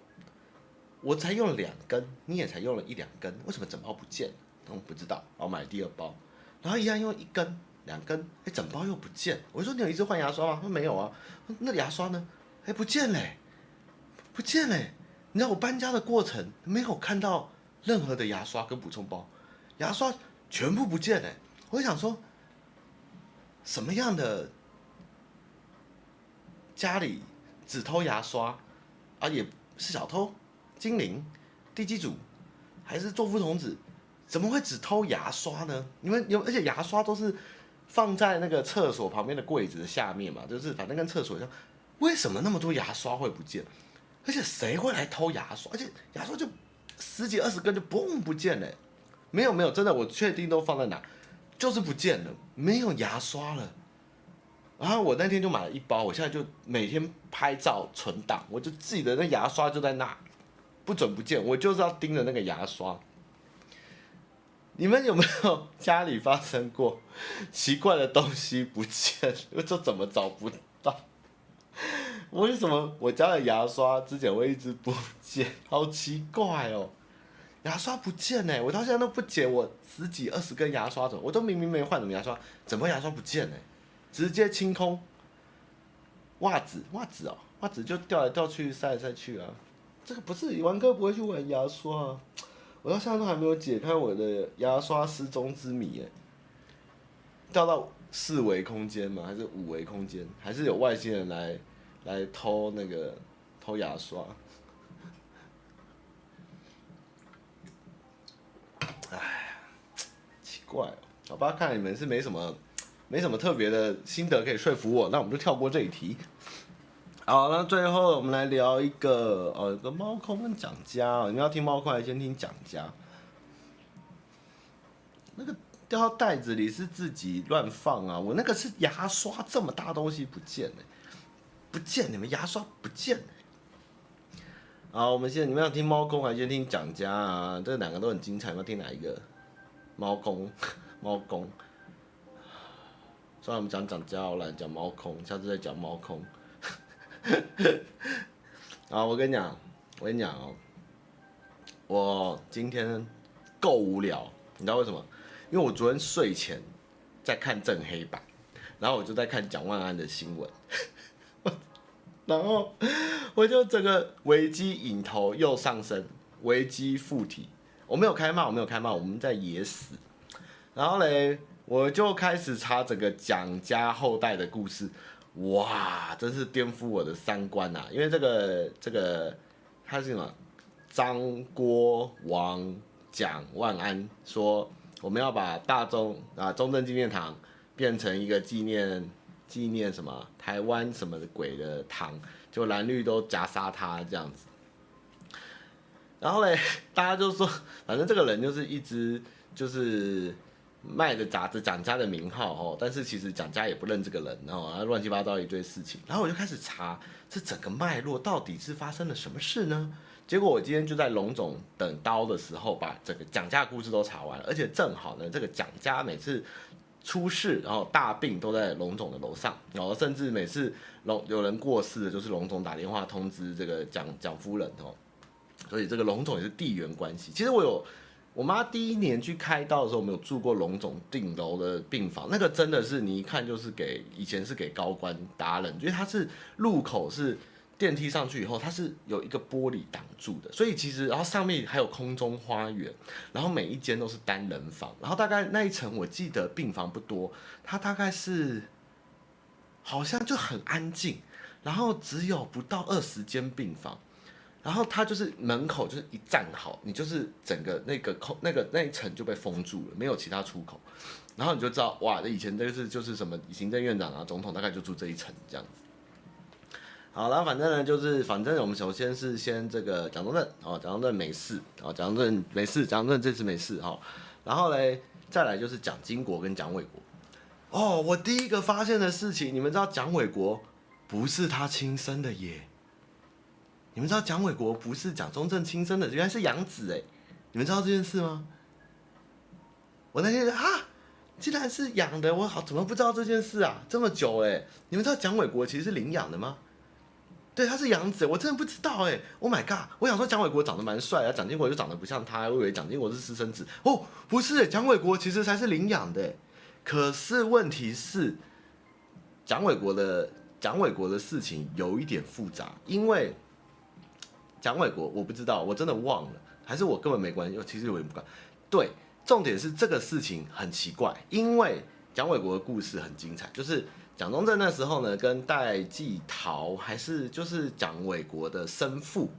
我才用了两根，你也才用了一两根，为什么整包不见？我不知道，然后买了第二包，然后一样用一根、两根，哎，整包又不见。我说你有一支换牙刷吗？他说没有啊。那牙刷呢？哎，不见嘞，不见嘞。你知道我搬家的过程没有看到任何的牙刷跟补充包，牙刷全部不见嘞。我就想说，什么样的家里只偷牙刷？啊，也是小偷、精灵、地基主，还是作夫童子？怎么会只偷牙刷呢？你们有，而且牙刷都是放在那个厕所旁边的柜子的下面嘛，就是反正跟厕所一样。为什么那么多牙刷会不见？而且谁会来偷牙刷？而且牙刷就十几二十根就嘣不见了。没有没有，真的我确定都放在哪，就是不见了，没有牙刷了。然后我那天就买了一包，我现在就每天拍照存档，我就记得那牙刷就在那，不准不见，我就是要盯着那个牙刷。你们有没有家里发生过奇怪的东西不见，我就怎么找不到？为什么我家的牙刷之前会一直不见？好奇怪哦，牙刷不见呢，我到现在都不解，我十几二十根牙刷怎么，我都明明没换什么牙刷，怎么牙刷不见呢？直接清空，袜子袜子哦，袜子就掉来掉去，塞来塞去啊。这个不是玩哥不会去玩牙刷啊，我到现在都还没有解开我的牙刷失踪之谜耶。掉到四维空间吗？还是五维空间？还是有外星人来来偷那个偷牙刷。哎，奇怪哦，好吧，看你们是没什么，没什么特别的心得可以说服我，那我们就跳过这一题。好，那最后我们来聊一个，哦，有个猫空跟蒋家，你们要听猫空还是先听蒋家？那个掉到袋子里是自己乱放啊，我那个是牙刷这么大东西不见了，不见，你们牙刷不见了。好，我们现在你们要听猫空还是先听蒋家啊？这两个都很精彩，要听哪一个？猫空，猫空。算了，我们讲蒋家好了，讲猫空，下次再讲猫空。啊，我跟你讲，我跟你讲哦，我今天够无聊，你知道为什么？因为我昨天睡前在看正黑板，然后我就在看蒋万安的新闻，然后我就整个危机引头又上升，危机附体，我没有开骂，我没有开骂，我们在野死，然后嘞，我就开始查整个蒋家后代的故事，哇，真是颠覆我的三观啊！因为这个这个他是什么？张郭王蒋万安说。我们要把大中啊中正纪念堂变成一个纪念纪念什么台湾什么鬼的堂，就蓝绿都夹杀他这样子。然后嘞，大家就说，反正这个人就是一直就是卖着杂志蒋家的名号哦，但是其实蒋家也不认这个人哦，然后乱七八糟一堆事情。然后我就开始查这整个脉络到底是发生了什么事呢？结果我今天就在龙总等刀的时候，把整个蒋家故事都查完了，而且正好呢，这个蒋家每次出事，然后大病都在龙总的楼上，然后甚至每次龙有人过世的，就是龙总打电话通知这个蒋蒋夫人哦，所以这个龙总也是地缘关系。其实我有我妈第一年去开刀的时候，我们有住过龙总顶楼的病房，那个真的是你一看就是给以前是给高官达人，因为它是入口是。电梯上去以后，它是有一个玻璃挡住的，所以其实然后上面还有空中花园，然后每一间都是单人房，然后大概那一层我记得病房不多，它大概是好像就很安静，然后只有不到二十间病房，然后它就是门口就是一站好，你就是整个那个空那个那一层就被封住了，没有其他出口，然后你就知道哇，以前这个是就是什么行政院长啊、总统大概就住这一层这样子。好了，反正呢，就是反正我们首先是先这个蒋中正哦，蒋中正没事哦，蒋中正没事，蒋中正这次没事哈。然后嘞，再来就是蒋经国跟蒋纬国。哦，我第一个发现的事情，你们知道蒋纬国不是他亲生的耶？你们知道蒋纬国不是蒋中正亲生的，原来是养子哎！你们知道这件事吗？我那天啊，竟然是养的，我好怎么不知道这件事啊？这么久哎，你们知道蒋纬国其实是领养的吗？对，他是养子，我真的不知道哎！Oh my god！我想说蒋纬国长得蛮帅啊，蒋经国就长得不像他，我以为蒋经国是私生子哦，不是，蒋纬国其实才是领养的。可是问题是，蒋纬国的蒋纬国的事情有一点复杂，因为蒋纬国我不知道，我真的忘了，还是我根本没关系，其实我也不管。对，重点是这个事情很奇怪，因为蒋纬国的故事很精彩，就是。蒋中正那时候呢，跟戴季陶还是就是蒋纬国的生父，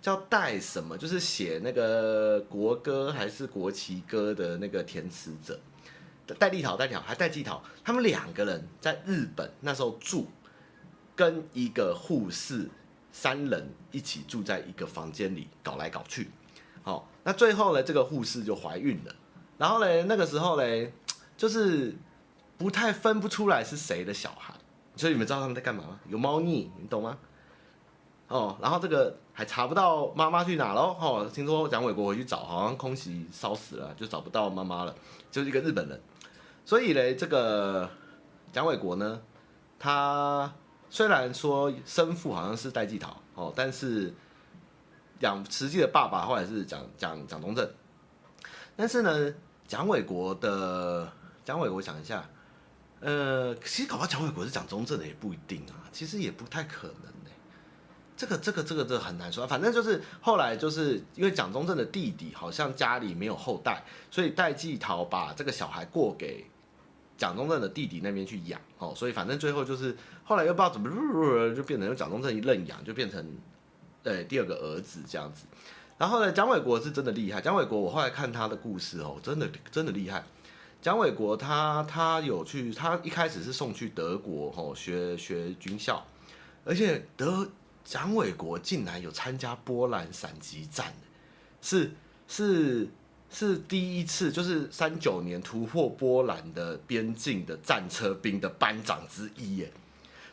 叫戴什么，就是写那个国歌还是国旗歌的那个填词者，戴季陶、戴季陶还戴季陶，他们两个人在日本那时候住，跟一个护士三人一起住在一个房间里搞来搞去，好，那最后呢，这个护士就怀孕了，然后呢，那个时候呢，就是。不太分不出来是谁的小孩，所以你们知道他们在干嘛吗？有猫腻，你懂吗？哦，然后这个还查不到妈妈去哪喽？哦，听说蒋伟国回去找，好像空袭烧死了，就找不到妈妈了，就是一个日本人。所以嘞，这个蒋伟国呢，他虽然说生父好像是戴季陶哦，但是养实际的爸爸后来是蒋蒋蒋中正，但是呢，蒋纬国的蒋纬国想一下。呃，其实搞不好蒋纬国是蒋中正的也不一定啊，其实也不太可能呢。这个这个这个这很难说，反正就是后来就是因为蒋中正的弟弟好像家里没有后代，所以戴季陶把这个小孩过给蒋中正的弟弟那边去养哦，所以反正最后就是后来又不知道怎么就变成蒋中正一认养，就变成对，第二个儿子这样子。然后呢，蒋纬国是真的厉害。蒋纬国，我后来看他的故事哦，真的真的厉害。蒋纬国他他有去，他一开始是送去德国哦学学军校，而且德蒋纬国竟然有参加波兰闪击战，是是是第一次，就是三九年突破波兰的边境的战车兵的班长之一耶。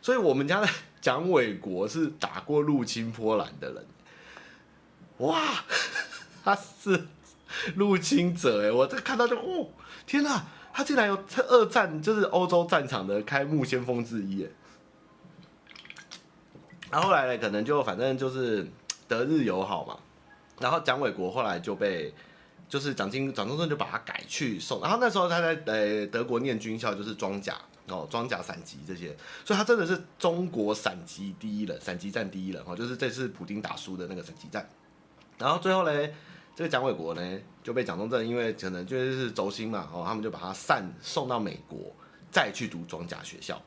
所以我们家的蒋纬国是打过入侵波兰的人。哇，他是入侵者哎！我这看到就哦，天哪，他竟然有二战就是欧洲战场的开幕先锋之一哎。然后后来呢，可能就反正就是德日友好嘛。然后蒋纬国后来就被就是蒋经蒋中正就把他改去送。然后那时候他在呃德国念军校，就是装甲哦，装甲闪击这些，所以他真的是中国闪击第一人，闪击战第一人哦，就是这次普京打输的那个闪击战。然后最后呢，这个蒋纬国呢就被蒋中正，因为可能就是轴心嘛，哦，他们就把他散送到美国，再去读装甲学校。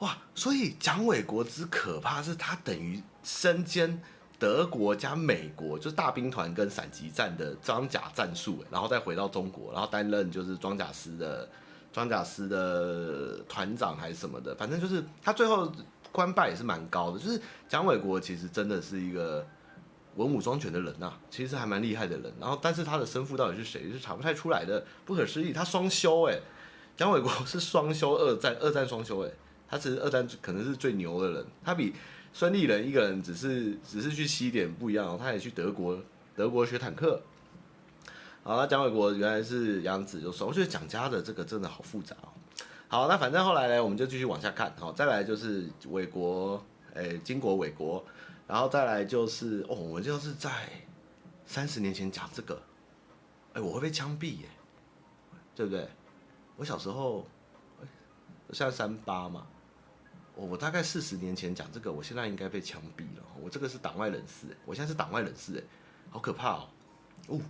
哇，所以蒋纬国之可怕是，他等于身兼德国加美国，就是大兵团跟闪击战的装甲战术，然后再回到中国，然后担任就是装甲师的装甲师的团长还是什么的，反正就是他最后官拜也是蛮高的。就是蒋纬国其实真的是一个。文武双全的人呐、其实还蛮厉害的人。然后，但是他的生父到底是谁，是查不太出来的，不可思议。他双修哎，蒋纬国是双修二战，二战双修哎，他其实二战可能是最牛的人。他比孙立人一个人只是只是去西点不一样，他也去德国德国学坦克。好，那蒋纬国原来是杨子就说，我觉得蒋家的这个真的好复杂哦。好，那反正后来呢，我们就继续往下看。好，再来就是伟国，哎，经国纬国。然后再来就是哦，我就是在三十年前讲这个，哎，我会被枪毙耶，对不对？我小时候，我现在三八嘛，我我大概四十年前讲这个，我现在应该被枪毙了。我这个是党外人士，我现在是党外人士，哎，好可怕哦，哦，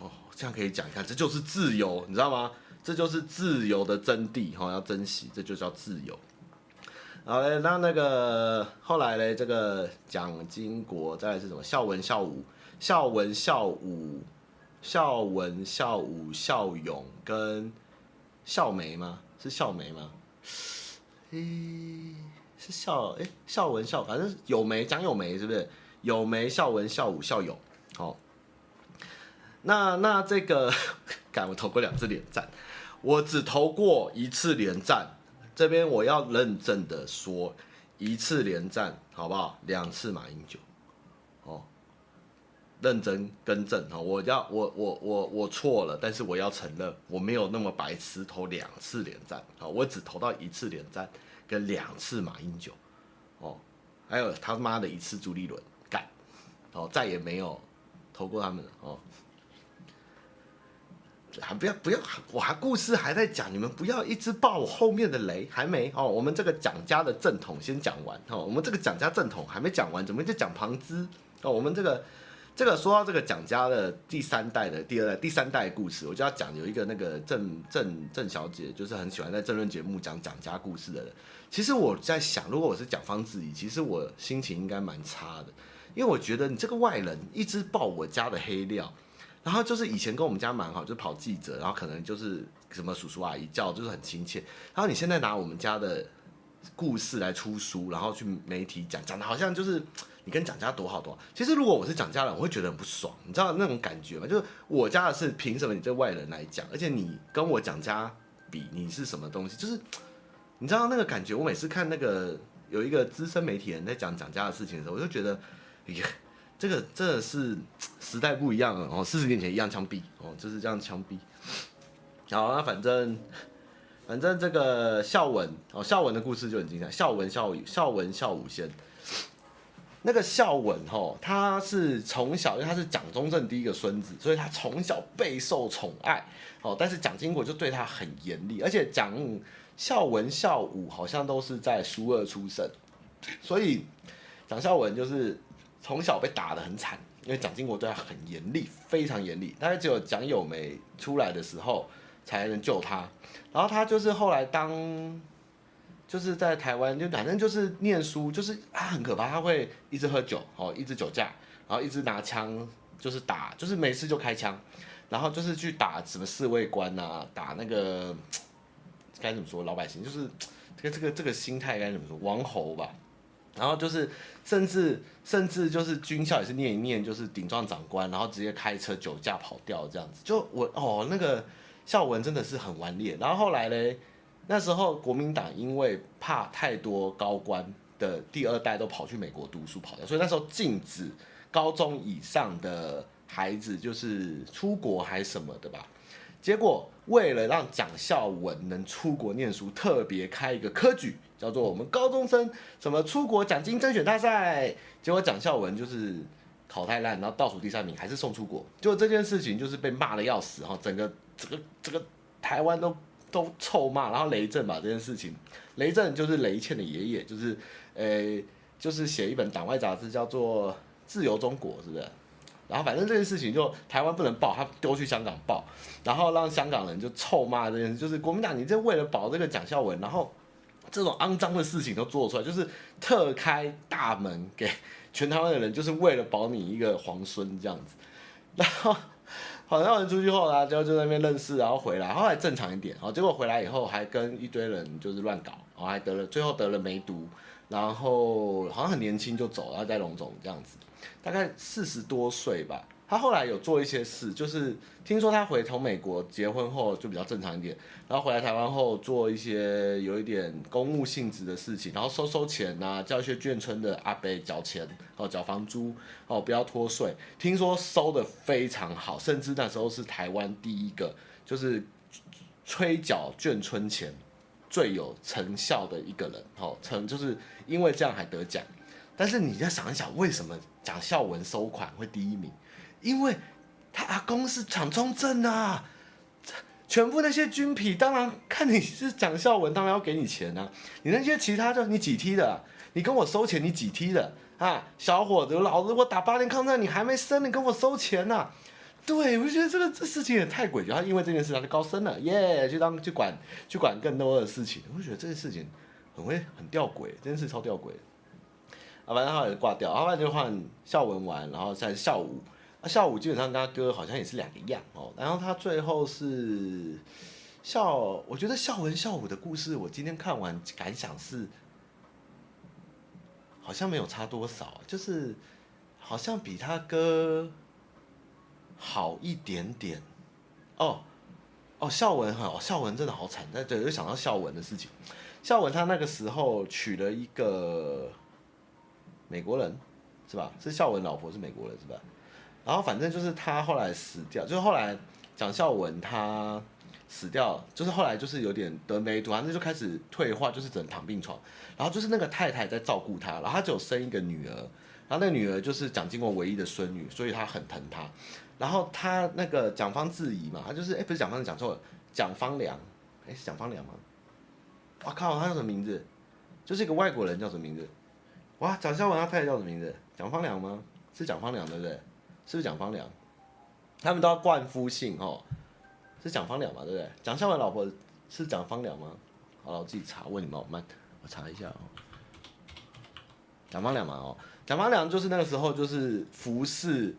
哦，这样可以讲一下，这就是自由，你知道吗？这就是自由的真谛，哈，要珍惜，这就叫自由。好嘞，那那个后来嘞，这个蒋经国再来是什么？孝文、孝武、孝文、孝武、孝文、孝武、孝勇跟孝梅吗？是孝梅吗？诶，是孝诶，孝文孝，反正有梅，蒋有梅是不是？有梅、孝文、孝武、孝勇。好，那那这个，敢我投过两次连战，我只投过一次连战。这边我要认真的说，一次连战好不好？两次马英九，哦，认真更正哦，我要我我我我错了，但是我要承认我没有那么白痴投两次连战，好，我只投到一次连战跟两次马英九，哦，还有他妈的一次朱立伦干，哦，再也没有投过他们了哦。还不要不要，我还故事还在讲，你们不要一直爆我后面的雷，还没哦。我们这个蒋家的正统先讲完哦，我们这个蒋家正统还没讲完，怎么就讲旁支哦？我们这个这个说到这个蒋家的第三代的第二代第三代故事，我就要讲有一个那个郑郑郑小姐，就是很喜欢在政论节目讲蒋家故事的人。其实我在想，如果我是蒋方智怡，其实我心情应该蛮差的，因为我觉得你这个外人一直爆我家的黑料。然后就是以前跟我们家蛮好，就跑记者，然后可能就是什么叔叔阿姨叫，就是很亲切。然后你现在拿我们家的故事来出书，然后去媒体讲，讲的好像就是你跟蒋家多好多好。其实如果我是蒋家人，我会觉得很不爽，你知道那种感觉吗？就是我家的事，凭什么你这外人来讲？而且你跟我蒋家比，你是什么东西？就是你知道那个感觉。我每次看那个有一个资深媒体人在讲蒋家的事情的时候，我就觉得，哎呀。这个真的是时代不一样了哦，四十年前一样枪毙哦，就是这样枪毙。好，那反正反正这个孝文哦，孝文的故事就很精彩。孝文孝武孝文孝武先，那个孝文哦，他是从小因为他是蒋中正第一个孙子，所以他从小备受宠爱哦。但是蒋经国就对他很严厉，而且蒋孝文孝武好像都是在苏二出生，所以蒋孝文就是。从小被打得很惨，因为蒋经国对他很严厉，非常严厉。大概只有蒋友梅出来的时候才能救他。然后他就是后来当，就是在台湾，就反正就是念书，就是啊很可怕，他会一直喝酒，哦，一直酒驾，然后一直拿枪，就是打，就是没事就开枪，然后就是去打什么侍卫官啊，打那个该怎么说老百姓，就是这个这个这个心态该怎么说王侯吧，然后就是甚至甚至就是军校也是念一念，就是顶撞长官，然后直接开车酒驾跑掉这样子，就我哦那个孝文真的是很顽劣，然后后来嘞。那时候国民党因为怕太多高官的第二代都跑去美国读书跑掉，所以那时候禁止高中以上的孩子就是出国还什么的吧。结果为了让蒋孝文能出国念书，特别开一个科举，叫做我们高中生什么出国奖金甄选大赛。结果蒋孝文就是考太烂，然后倒数第三名，还是送出国。就这件事情就是被骂的要死哈，整个这个这个台湾都。都臭骂，然后雷震把这件事情，雷震就是雷倩的爷爷，就是，呃、就是写一本党外杂志叫做《自由中国》，是不是？然后反正这件事情就台湾不能报，他丢去香港报，然后让香港人就臭骂这件事，就是国民党你这为了保这个蒋孝文，然后这种肮脏的事情都做出来，就是特开大门给全台湾的人，就是为了保你一个皇孙这样子，然后。好像人出去后啊，就就在那边认识，然后回来，后来正常一点，好，结果回来以后还跟一堆人就是乱搞，然后还得了，最后得了梅毒，然后好像很年轻就走，然后在龙总这样子，大概四十多岁吧。他后来有做一些事，就是听说他回从美国结婚后就比较正常一点，然后回来台湾后做一些有一点公务性质的事情，然后收收钱呐、啊，叫一些眷村的阿伯缴钱哦，缴房租哦，不要脱税。听说收得非常好，甚至那时候是台湾第一个就是催缴眷村钱最有成效的一个人哦，成就是因为这样还得奖。但是你要想一想，为什么蒋孝文收款会第一名？因为他阿公是蒋中正啊，全部那些军痞当然看你是蒋孝文，当然要给你钱啊。你那些其他的，你几梯的、你跟我收钱，你几梯的啊？小伙子，老子我打八年抗战，你还没生，你跟我收钱呐、对，我就觉得这个这事情也太诡异。他因为这件事他就高升了，耶，去当去管去管更多的事情。我就觉得这件事情很会很吊诡，这件事超吊诡。啊，反正他也挂掉，后来就换孝文玩，然后再孝武。那孝武基本上跟他哥好像也是两个样哦，然后他最后是孝，我觉得孝文孝武的故事，我今天看完感想是，好像没有差多少，就是好像比他哥好一点点，哦哦，孝文哈，孝文真的好惨，但对，就想到孝文的事情，孝文他那个时候娶了一个美国人，是吧？是孝文老婆是美国人是吧？然后反正就是他后来死掉，就是后来蒋孝文他死掉，就是后来就是有点得梅毒，反正就开始退化，就是只能躺病床。然后就是那个太太在照顾他，然后他只有生一个女儿，然后那个女儿就是蒋经国唯一的孙女，所以他很疼她。然后他那个蒋方智怡嘛，他就是哎不是蒋方，讲错了，蒋方良，哎是蒋方良吗？我靠，他叫什么名字？就是一个外国人叫什么名字？哇，蒋孝文他太太叫什么名字？蒋方良吗？是蒋方良对不对？是不是蒋方良？他们都要冠夫姓哦，是蒋方良嘛，对不对？蒋孝文老婆是蒋方良吗？好了，我自己查问你们，我慢，我查一下哦。蒋方良嘛，哦，蒋方良就是那个时候就是服侍，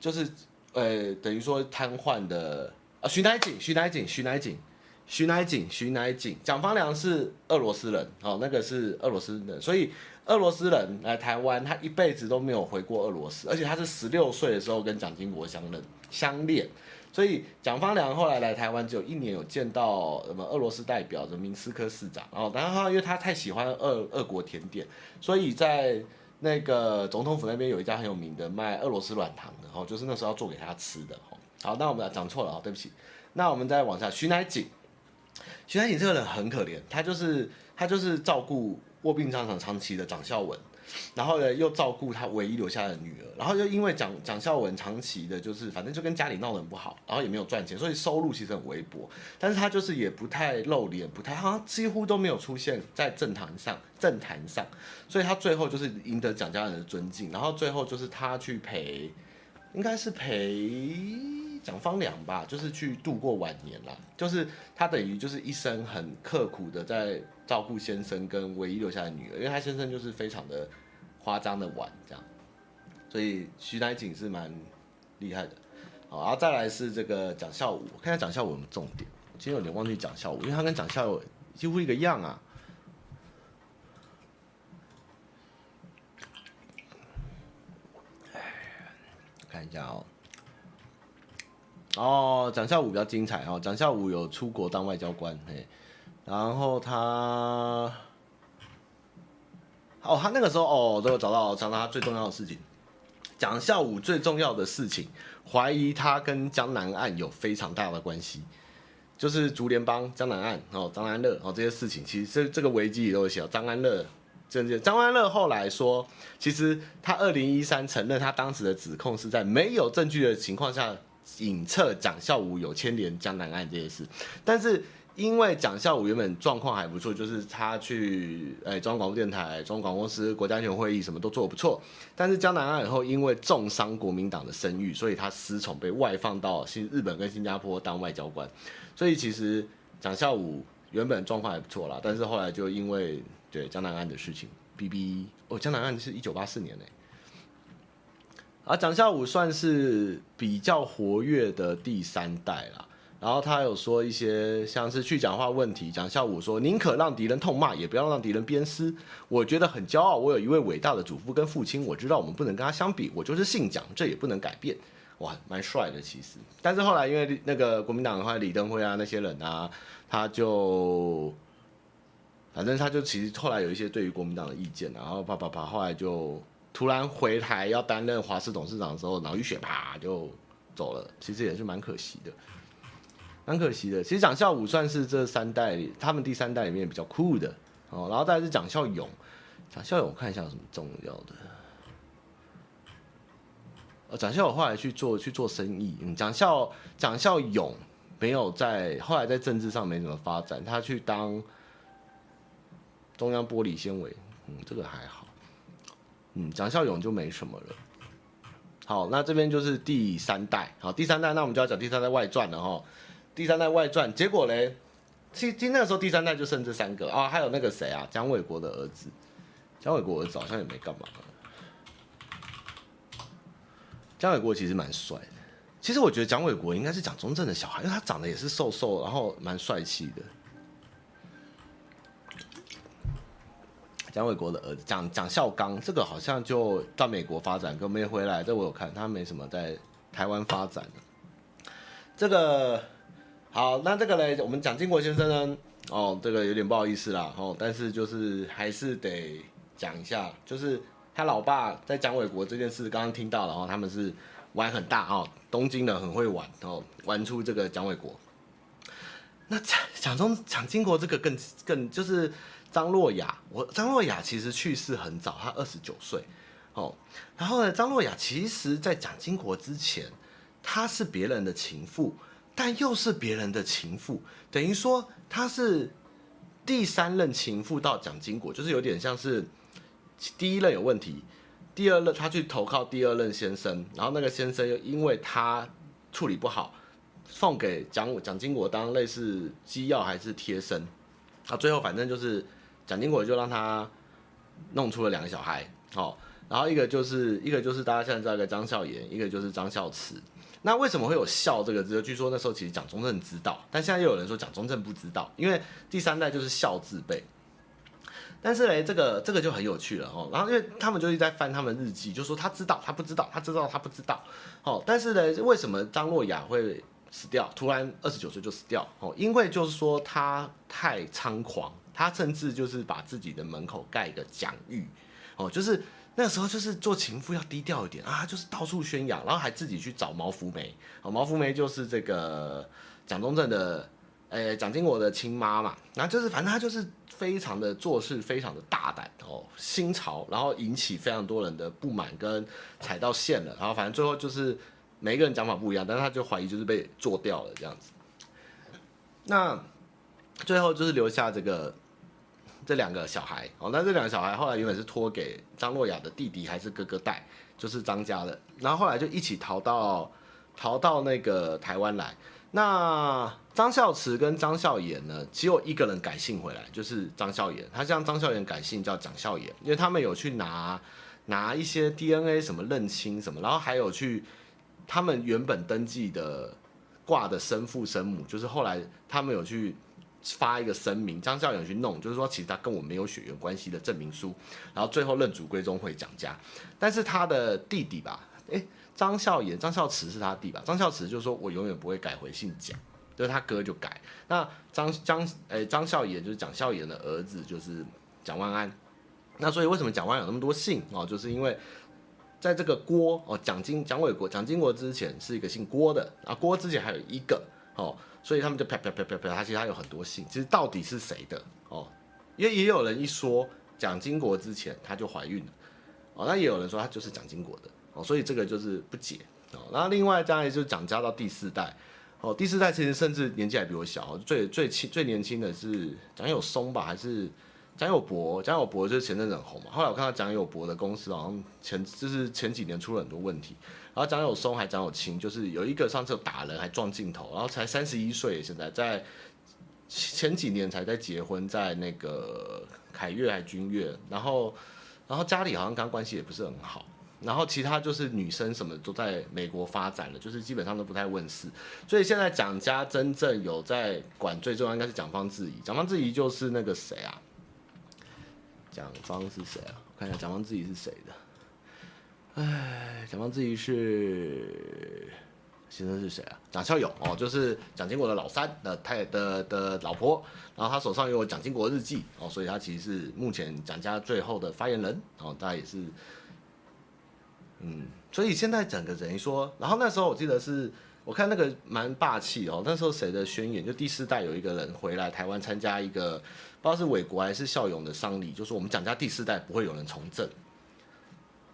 就是呃，等于说瘫痪的啊，徐乃瑾，徐乃瑾，徐乃瑾，徐乃瑾，徐乃瑾，蒋方良是俄罗斯人，哦，那个是俄罗斯人，所以。俄罗斯人来台湾，他一辈子都没有回过俄罗斯，而且他是十六岁的时候跟蒋经国相认相恋，所以蒋方良后来来台湾只有一年有见到什么俄罗斯代表的明斯科市长，然后然后他因为他太喜欢俄俄国甜点，所以在那个总统府那边有一家很有名的卖俄罗斯软糖的，哦，就是那时候要做给他吃的，好，那我们讲错了啊，对不起，那我们再往下，徐乃瑾，徐乃瑾这个人很可怜，他就是他就是照顾。卧病在床长期的蒋孝文，然后呢又照顾他唯一留下的女儿，然后又因为蒋蒋孝文长期的就是反正就跟家里闹得很不好，然后也没有赚钱，所以收入其实很微薄。但是他就是也不太露脸，不太好像几乎都没有出现在政坛上政坛上，所以他最后就是赢得蒋家人的尊敬，然后最后就是他去陪，应该是陪蒋方良吧，就是去度过晚年了，就是他等于就是一生很刻苦的在照顾先生跟唯一留下的女儿，因为他先生就是非常的夸张的晚这样，所以徐乃瑾是蛮厉害的。好，然后再来是这个蒋孝武，看下蒋孝武有没重点。我今天有点忘记蒋孝武，因为他跟蒋孝武几乎一个样啊。看一下哦。哦，蒋孝武比较精彩哦。蒋孝武有出国当外交官，嘿，然后他，哦，他那个时候哦，都有找到找到他最重要的事情。蒋孝武最重要的事情，怀疑他跟江南案有非常大的关系，就是竹联帮、江南案哦、张安乐哦这些事情，其实这这个危机也都有写。张安乐，这这张安乐后来说，其实他二零一三承认他当时的指控是在没有证据的情况下。影射蒋孝武有牵连江南案这件事，但是因为蒋孝武原本状况还不错，就是他去诶中央广播电台、中广播公司、国家安全会议什么都做得不错，但是江南案以后因为重伤国民党的声誉，所以他失宠被外放到新日本跟新加坡当外交官，所以其实蒋孝武原本状况还不错啦，但是后来就因为对江南案的事情，B B 哦，江南案是一九八四年呢。而蒋孝武算是比较活跃的第三代了，然后他有说一些像是去讲话问题，蒋孝武说宁可让敌人痛骂，也不要让敌人鞭尸。我觉得很骄傲，我有一位伟大的祖父跟父亲，我知道我们不能跟他相比，我就是姓蒋，这也不能改变。哇，蛮帅的其实。但是后来因为那个国民党的话，李登辉啊那些人啊，他就反正他就其实后来有一些对于国民党的意见，然后啪啪啪，后来就。突然回台要担任华视董事长的时候，脑淤血啪就走了，其实也是蛮可惜的，蛮可惜的。其实蒋孝武算是这三代里，他们第三代里面比较酷的哦。然后再来是蒋孝勇，蒋孝勇我看一下有什么重要的。呃，蒋孝勇后来去做去做生意，嗯，蒋孝蒋孝勇没有在后来在政治上没怎么发展，他去当中央玻璃纤维，嗯，这个还好。嗯，蒋孝勇就没什么了。好，那这边就是第三代。好，第三代，那我们就要讲第三代外传了哈。第三代外传，结果嘞，其实那个时候第三代就剩这三个啊，还有那个谁啊，蒋纬国的儿子。蒋纬国儿子好像也没干嘛。蒋纬国其实蛮帅的。其实我觉得蒋纬国应该是蒋中正的小孩，因为他长得也是瘦瘦，然后蛮帅气的。蒋纬国的儿子蒋蒋孝刚，这个好像就到美国发展，跟没回来。这我有看，他没什么在台湾发展。这个好，那这个呢，我们蒋经国先生呢，哦，这个有点不好意思啦，哦，但是就是还是得讲一下，就是他老爸在蒋纬国这件事，刚刚听到了，哦，他们是玩很大哦，东京的很会玩，哦，玩出这个蒋纬国。那蒋蒋中蒋经国这个更更就是。张洛雅，我张洛雅其实去世很早，她二十九岁，哦，然后呢，张洛雅其实在蒋经国之前，她是别人的情妇，但又是别人的情妇，等于说她是第三任情妇到蒋经国，就是有点像是第一任有问题，第二任她去投靠第二任先生，然后那个先生又因为她处理不好，送给蒋蒋经国当类似机要还是贴身，啊，最后反正就是。蒋经国就让他弄出了两个小孩，哦，然后一个就是一个就是大家现在知道的张孝言，一个就是张孝慈。那为什么会有“孝”这个字？据说那时候其实蒋中正知道，但现在又有人说蒋中正不知道，因为第三代就是孝字辈。但是嘞，这个这个就很有趣了哦。然后因为他们就一直在翻他们日记，就说他知道，他不知道，他知道，他不知道。哦，但是呢，为什么张洛雅会死掉？突然二十九岁就死掉？哦，因为就是说他太猖狂。他甚至就是把自己的门口盖一个蒋玉，哦，就是那个时候就是做情妇要低调一点啊，就是到处宣扬，然后还自己去找毛福梅，哦，毛福梅就是这个蒋中正的，诶，蒋经国的亲妈嘛，然后就是反正他就是非常的做事非常的大胆哦，新潮，然后引起非常多人的不满跟踩到线了，然后反正最后就是每个人讲法不一样，但是他就怀疑就是被做掉了这样子，那最后就是留下这个。这两个小孩哦，那这两个小孩后来原本是托给张洛雅的弟弟还是哥哥带，就是张家的，然后后来就一起逃到逃到那个台湾来。那张孝慈跟张孝炎呢，只有一个人改姓回来，就是张孝炎。他向张孝炎改姓叫蒋孝炎，因为他们有去拿拿一些 DNA 什么认亲什么，然后还有去他们原本登记的挂的生父生母，就是后来他们有去发一个声明，张孝颜去弄，就是说其实他跟我没有血缘关系的证明书，然后最后认祖归宗会蒋家，但是他的弟弟吧，诶。张孝言、张孝慈是他弟吧？张孝慈就说：“我永远不会改回姓蒋。”就是他哥就改。那张张诶张孝言就是蒋孝言的儿子，就是蒋万安。那所以为什么蒋万安有那么多姓哦？就是因为在这个郭哦，蒋经蒋纬国、蒋经国之前是一个姓郭的啊，郭之前还有一个哦，所以他们就啪啪啪啪啪，他其实他有很多姓，其实到底是谁的哦？因为也有人一说蒋经国之前他就怀孕了哦，那也有人说他就是蒋经国的。哦，所以这个就是不解哦。然后另外当然就是蒋家到第四代，哦，第四代其实甚至年纪还比我小，最最轻最年轻的是蒋有松吧，还是蒋友柏？蒋友柏就是前阵子很红嘛。后来我看到蒋友柏的公司好像前就是前几年出了很多问题。然后蒋有松还蒋有清，就是有一个上次打人还撞镜头，然后才三十一岁，现在在前几年才在结婚，在那个凯悦还君悦，然后然后家里好像刚关系也不是很好。然后其他就是女生什么都在美国发展了，就是基本上都不太问世。所以现在蒋家真正有在管最重要应该是蒋方智怡。蒋方智怡就是那个谁啊？蒋方是谁啊？我看一下蒋方智怡是谁的。哎，蒋方智怡是先生是谁啊？蒋孝勇哦，就是蒋经国的老三的太的的老婆。然后他手上有蒋经国日记哦，所以他其实是目前蒋家最后的发言人哦，大家也是。嗯，所以现在整个等于说，然后那时候我记得是，我看那个蛮霸气哦。那时候谁的宣言？就第四代有一个人回来台湾参加一个，不知道是伟国还是孝勇的丧礼，就说我们蒋家第四代不会有人从政。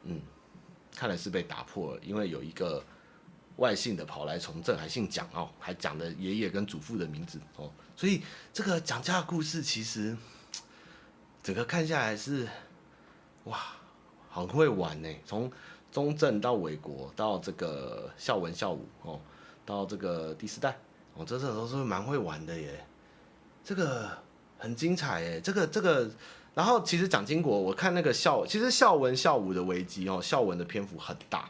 嗯，看来是被打破了，因为有一个外姓的跑来从政，还姓蒋哦，还讲的爷爷跟祖父的名字哦。所以这个蒋家故事其实整个看下来是，哇，很会玩呢，从。中正到纬国，到这个孝文孝武哦，到这个第四代哦，这这都是蛮会玩的耶，这个很精彩耶，这个这个，然后其实蒋经国，我看那个孝，其实孝文孝武的危机哦，孝文的篇幅很大，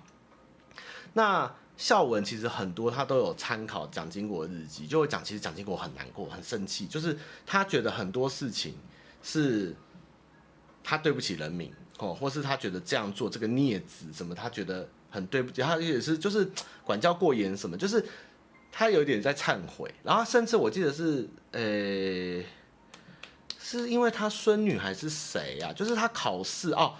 那孝文其实很多他都有参考蒋经国的日记，就会讲其实蒋经国很难过，很生气，就是他觉得很多事情是他对不起人民。哦，或是他觉得这样做这个孽子什么，他觉得很对不起，他也是就是管教过严什么，就是他有点在忏悔，然后甚至我记得是，呃、是因为他孙女还是谁呀、啊？就是他考试哦，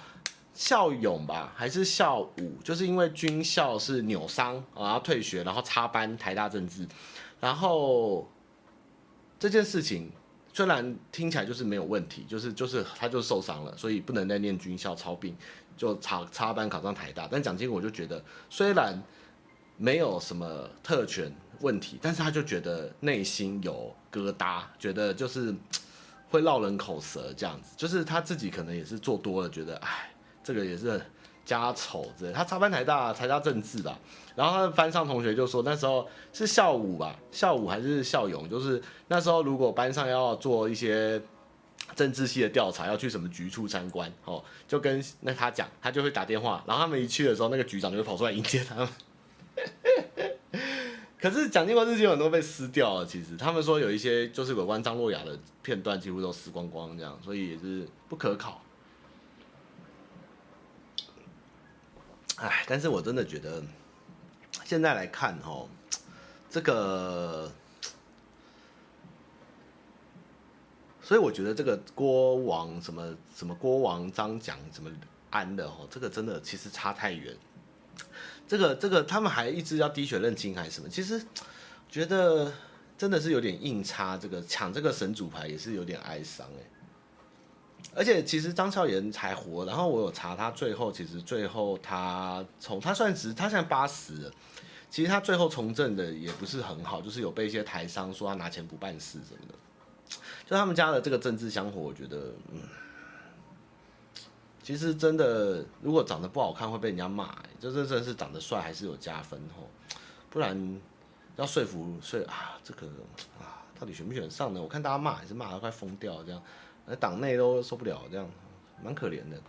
孝勇吧，还是孝武？就是因为军校是扭伤，然后退学，然后插班台大政治，然后这件事情。虽然听起来就是没有问题，就是就是他就受伤了，所以不能再念军校操兵，就插插班考上台大。但蒋经国就觉得，虽然没有什么特权问题，但是他就觉得内心有疙瘩，觉得就是会落人口舌这样子。就是他自己可能也是做多了，觉得哎，这个也是。家丑之类，他插班台大台大政治吧，然后他的班上同学就说那时候是孝武吧，孝武还是孝勇，就是那时候如果班上要做一些政治系的调查，要去什么局处参观，哦，就跟那他讲，他就会打电话，然后他们一去的时候，那个局长就会跑出来迎接他们。可是蒋经国日记有很多被撕掉了，其实他们说有一些就是有关张若雅的片段几乎都撕光光这样，所以也是不可考。哎，但是我真的觉得，现在来看哦，这个，所以我觉得这个郭王什么什么郭王张蒋什么安的哦，这个真的其实差太远。这个这个他们还一直要滴血认亲还是什么？其实觉得真的是有点硬插，这个抢这个神主牌也是有点哀伤哎。而且其实张孝颜还活，然后我有查他最后，其实最后他从他算是他现在八十了，其实他最后从政的也不是很好，就是有被一些台商说他拿钱不办事什么的，就他们家的这个政治香火，我觉得，嗯，其实真的如果长得不好看会被人家骂，就真正是长得帅还是有加分哦。不然要说服说啊，这个啊，到底选不选上呢？我看大家骂也是骂得快疯掉，这样，那党内都受不了，这样，蛮可怜的。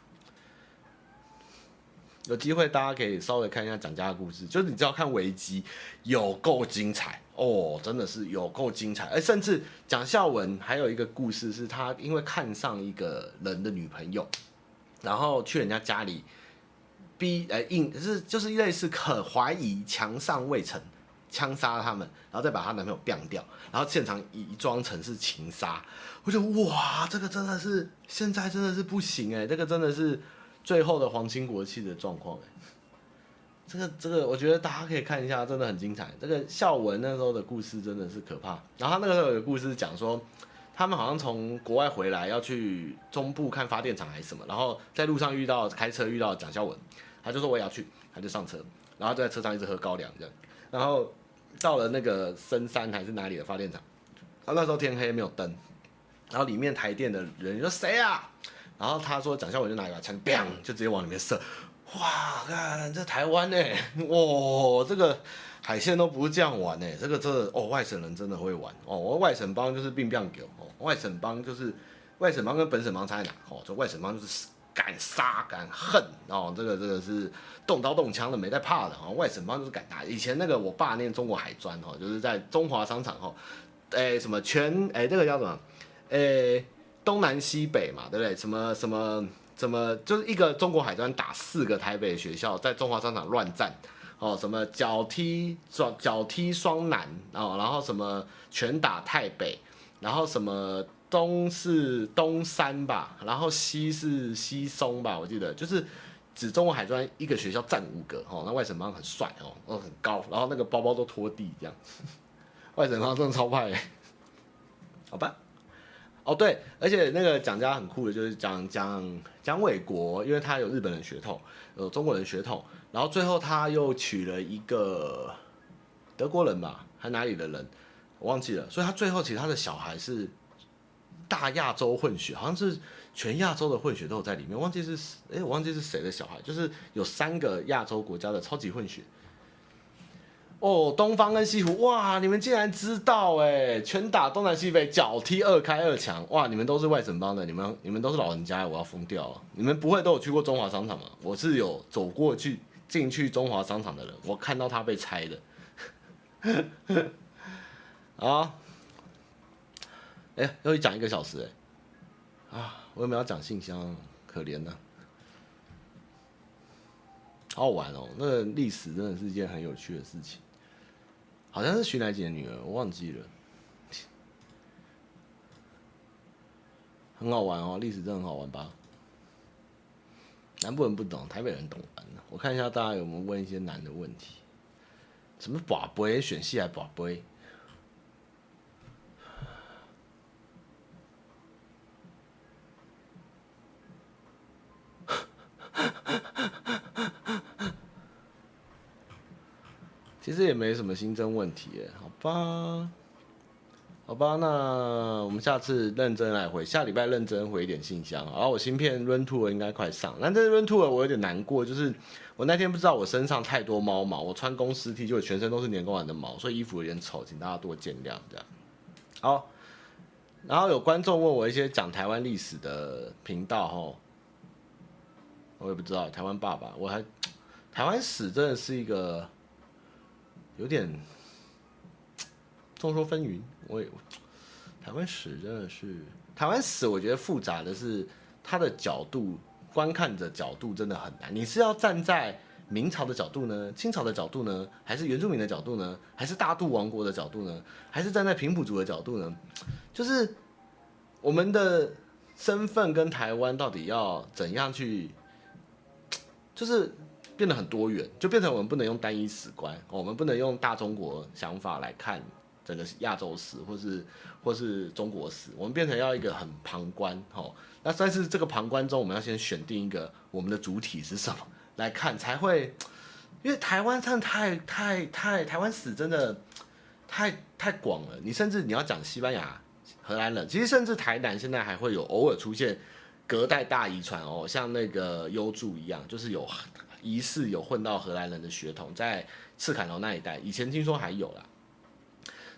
有机会大家可以稍微看一下蒋家的故事，就是你只要看维基，有够精彩哦，真的是有够精彩。而甚至蒋孝文还有一个故事，是他因为看上一个人的女朋友，然后去人家家里逼呃硬是就是类似可怀疑强上未成，枪杀他们，然后再把她男朋友毙掉，然后现场伪装成是情杀。我觉得哇，这个真的是现在真的是不行哎，这个真的是。最后的皇亲国戚的状况哎，这个这个，我觉得大家可以看一下，真的很精彩。这个孝文那时候的故事真的是可怕。然后他那个时候有故事讲说，他们好像从国外回来要去中部看发电厂还是什么，然后在路上遇到开车遇到蒋孝文，他就说我也要去，他就上车，然后就在车上一直喝高粱这样。然后到了那个深山还是哪里的发电厂，他那时候天黑没有灯，然后里面台电的人说谁啊？然后他说，蒋孝文就拿一把枪，砰，就直接往里面射。哇，看这台湾呢，哇，这个海鲜都不是这样玩呢，这个这个、哦，外省人真的会玩哦。我外省帮就是兵变狗哦，外省帮就是外省帮跟本省帮差在哪？哦，这外省帮就是敢杀敢恨哦，这个这个是动刀动枪的，没在怕的哦。外省帮就是敢打。以前那个我爸念中国海专哦，就是在中华商场哦，哎什么全哎这个叫什么哎。东南西北嘛，对不对？什么什么什么，就是一个中国海专打四个台北学校，在中华商场乱战哦，什么脚踢双脚踢双南哦，然后什么拳打太北，然后什么东是东山吧，然后西是西松吧，我记得。就是指中国海专一个学校占五个哦，那外省帮很帅哦，哦很高，然后那个包包都拖地这样，外省帮真的超派，好吧。哦对，而且那个蒋家很酷的，就是蒋蒋蒋纬国，因为他有日本人血统，有中国人血统，然后最后他又娶了一个德国人吧，还哪里的人，我忘记了，所以他最后其实他的小孩是大亚洲混血，好像是全亚洲的混血都有在里面，忘记是哎，我忘记是谁的小孩，就是有三个亚洲国家的超级混血。哦，东方跟西湖，哇，你们竟然知道哎！拳打东南西北，脚踢二开二强，哇，你们都是外省帮的，你们你们都是老人家，我要疯掉了！你们不会都有去过中华商场吗？我是有走过去进去中华商场的人，我看到他被拆的。啊，哎、欸，又讲一个小时哎，啊，我有没有要讲信箱？可怜呐，好好玩哦，那个历史真的是一件很有趣的事情。好像是徐乃姐的女儿，我忘记了，很好玩哦，历史真的很好玩吧？南部人不懂，台北人懂。我看一下大家有没有问一些难的问题，什么拔杯选戏还拔杯？其实也没什么新增问题，好吧，好吧，那我们下次认真来回，下礼拜认真回一点信箱。然后我新片 Run to 应该快上，但这 Run to 我有点难过，就是我那天不知道我身上太多猫毛，我穿公司 T 就全身都是年糕丸的毛，所以衣服有点丑，请大家多见谅。这样，好，然后有观众问我一些讲台湾历史的频道齁，我也不知道台湾爸爸，我还台湾史真的是一个。有点众说纷纭，我也 台湾史真的是台湾史，我觉得复杂的是它的角度观看的角度真的很难。你是要站在明朝的角度呢，清朝的角度呢，还是原住民的角度呢，还是大肚王国的角度呢，还是站在平埔族的角度呢？就是我们的身份跟台湾到底要怎样去，就是。变得很多元，就变成我们不能用单一史观，我们不能用大中国想法来看整个亚洲史，或是或是中国史，我们变成要一个很旁观，吼。那但是这个旁观中，我们要先选定一个我们的主体是什么来看，才会，因为台湾真的太太太台湾史真的太太广了，你甚至你要讲西班牙、荷兰人，其实甚至台南现在还会有偶尔出现隔代大遗传哦，像那个优助一样，就是有。疑似有混到荷兰人的血统，在赤崁楼那一带，以前听说还有啦。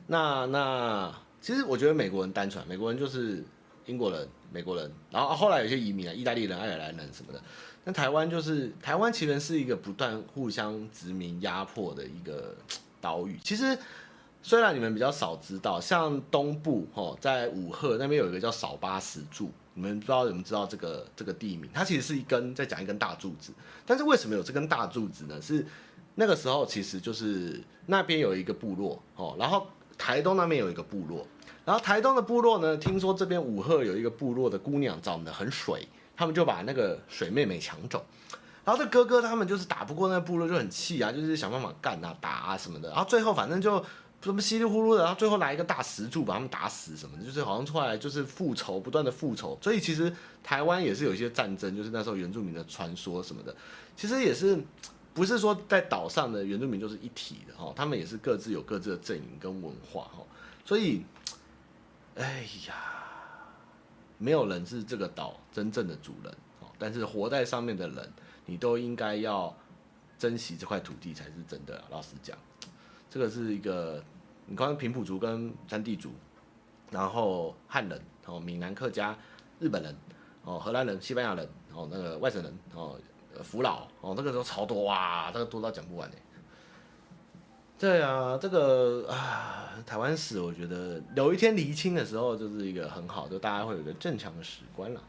那那其实我觉得美国人单纯，美国人就是英国人、美国人，然后后来有些移民啊，意大利人、爱尔兰人什么的。那台湾就是台湾，其实是一个不断互相殖民压迫的一个岛屿。其实虽然你们比较少知道，像东部哦，在武赫那边有一个叫扫巴石柱，你们不知道有没有知道这个这个地名？它其实是一根在讲一根大柱子，但是为什么有这根大柱子呢？是那个时候其实就是那边有一个部落哦，然后台东那边有一个部落，然后台东的部落呢，听说这边五鹤有一个部落的姑娘长得很水。他们就把那个水妹妹抢走，然后这哥哥他们就是打不过那个部落，就很气啊，就是想办法干啊、打啊什么的。然后最后反正就什么稀里糊涂的，然后最后来一个大石柱把他们打死什么的，就是好像出来就是复仇，不断的复仇。所以其实台湾也是有一些战争，就是那时候原住民的传说什么的，其实也是不是说在岛上的原住民就是一体的哈，他们也是各自有各自的阵营跟文化哈。所以，哎呀。没有人是这个岛真正的主人哦，但是活在上面的人，你都应该要珍惜这块土地才是真的。老实讲，这个是一个，你看平埔族跟山地族，然后汉人，哦，闽南客家、日本人，哦，荷兰人、西班牙人，哦，那个外省人，哦，扶老，哦，那个时候超多哇，这个多到讲不完呢。对啊，这个啊，台湾史，我觉得有一天厘清的时候，就是一个很好，就大家会有一个正常的史观了。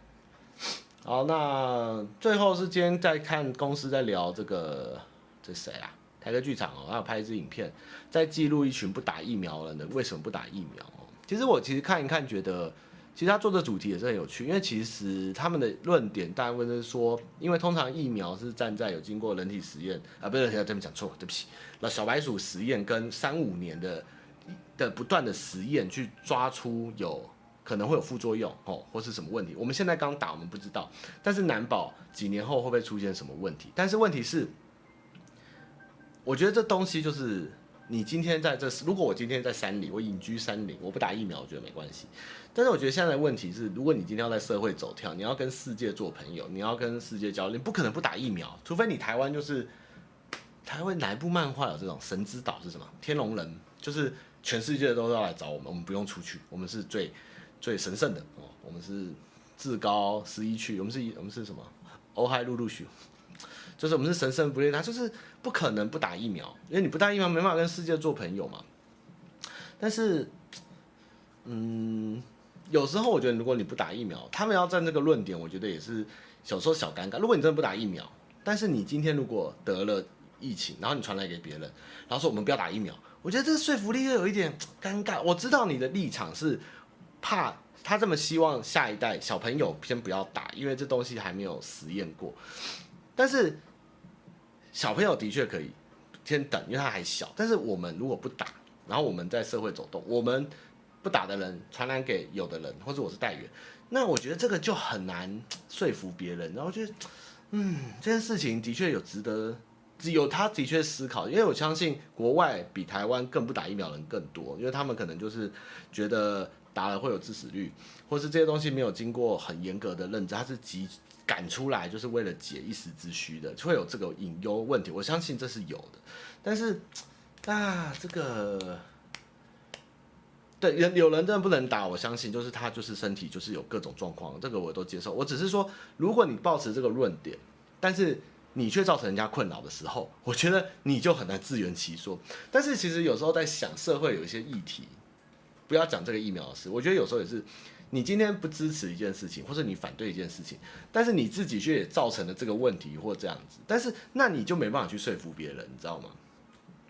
好，那最后是今天在看公司在聊这个，这谁啊？台客剧场哦，还有拍一支影片，在记录一群不打疫苗的人为什么不打疫苗。其实我其实看一看，觉得。其实他做的主题也是很有趣，因为其实他们的论点大部分是说，因为通常疫苗是站在有经过人体实验啊，不是，对不，讲错，对不起，那小白鼠实验跟三五年的的不断的实验去抓出有可能会有副作用哦，或是什么问题。我们现在刚打，我们不知道，但是难保几年后会不会出现什么问题。但是问题是，我觉得这东西就是。你今天在这，如果我今天在山里，我隐居山林，我不打疫苗，我觉得没关系。但是我觉得现在的问题是，如果你今天要在社会走跳，你要跟世界做朋友，你要跟世界交流，你不可能不打疫苗，除非你台湾就是台湾哪一部漫画有这种神之岛是什么？天龙人，就是全世界都要来找我们，我们不用出去，我们是最最神圣的哦，我们是至高十一区，我们是我们是什么？欧海陆陆续。就是我们是神圣不列，他就是不可能不打疫苗，因为你不打疫苗没办法跟世界做朋友嘛。但是，嗯，有时候我觉得如果你不打疫苗，他们要站这个论点，我觉得也是有时候小尴尬。如果你真的不打疫苗，但是你今天如果得了疫情，然后你传来给别人，然后说我们不要打疫苗，我觉得这个说服力又有一点尴尬。我知道你的立场是怕他这么希望下一代小朋友先不要打，因为这东西还没有实验过，但是。小朋友的确可以先等，因为他还小。但是我们如果不打，然后我们在社会走动，我们不打的人传染给有的人，或者我是带原，那我觉得这个就很难说服别人。然后就，嗯，这件事情的确有值得，有他的确思考，因为我相信国外比台湾更不打疫苗的人更多，因为他们可能就是觉得打了会有致死率，或是这些东西没有经过很严格的认证，它是极。赶出来就是为了解一时之需的，会有这个隐忧问题。我相信这是有的，但是 啊，这个对有有人真的不能打，我相信就是他就是身体就是有各种状况，这个我都接受。我只是说，如果你抱持这个论点，但是你却造成人家困扰的时候，我觉得你就很难自圆其说。但是其实有时候在想社会有一些议题，不要讲这个疫苗的事，我觉得有时候也是。你今天不支持一件事情，或者你反对一件事情，但是你自己却也造成了这个问题或这样子，但是那你就没办法去说服别人，你知道吗？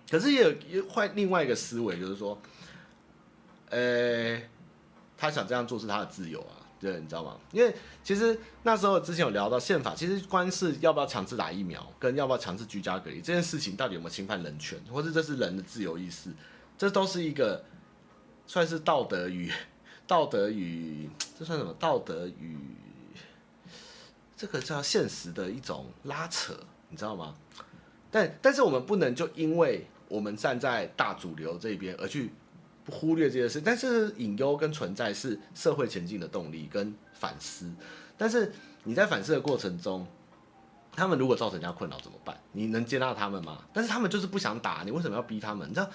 可是也有也换另外一个思维，就是说，呃、他想这样做是他的自由啊，对，你知道吗？因为其实那时候之前有聊到宪法，其实关是要不要强制打疫苗，跟要不要强制居家隔离这件事情，到底有没有侵犯人权，或者这是人的自由意识，这都是一个算是道德与。道德与 这算什么？道德与这个叫现实的一种拉扯，你知道吗？但但是我们不能就因为我们站在大主流这边而去忽略这件事。但是隐忧跟存在是社会前进的动力跟反思。但是你在反思的过程中，他们如果造成人家困扰怎么办？你能接纳他们吗？但是他们就是不想打，你为什么要逼他们？你知道，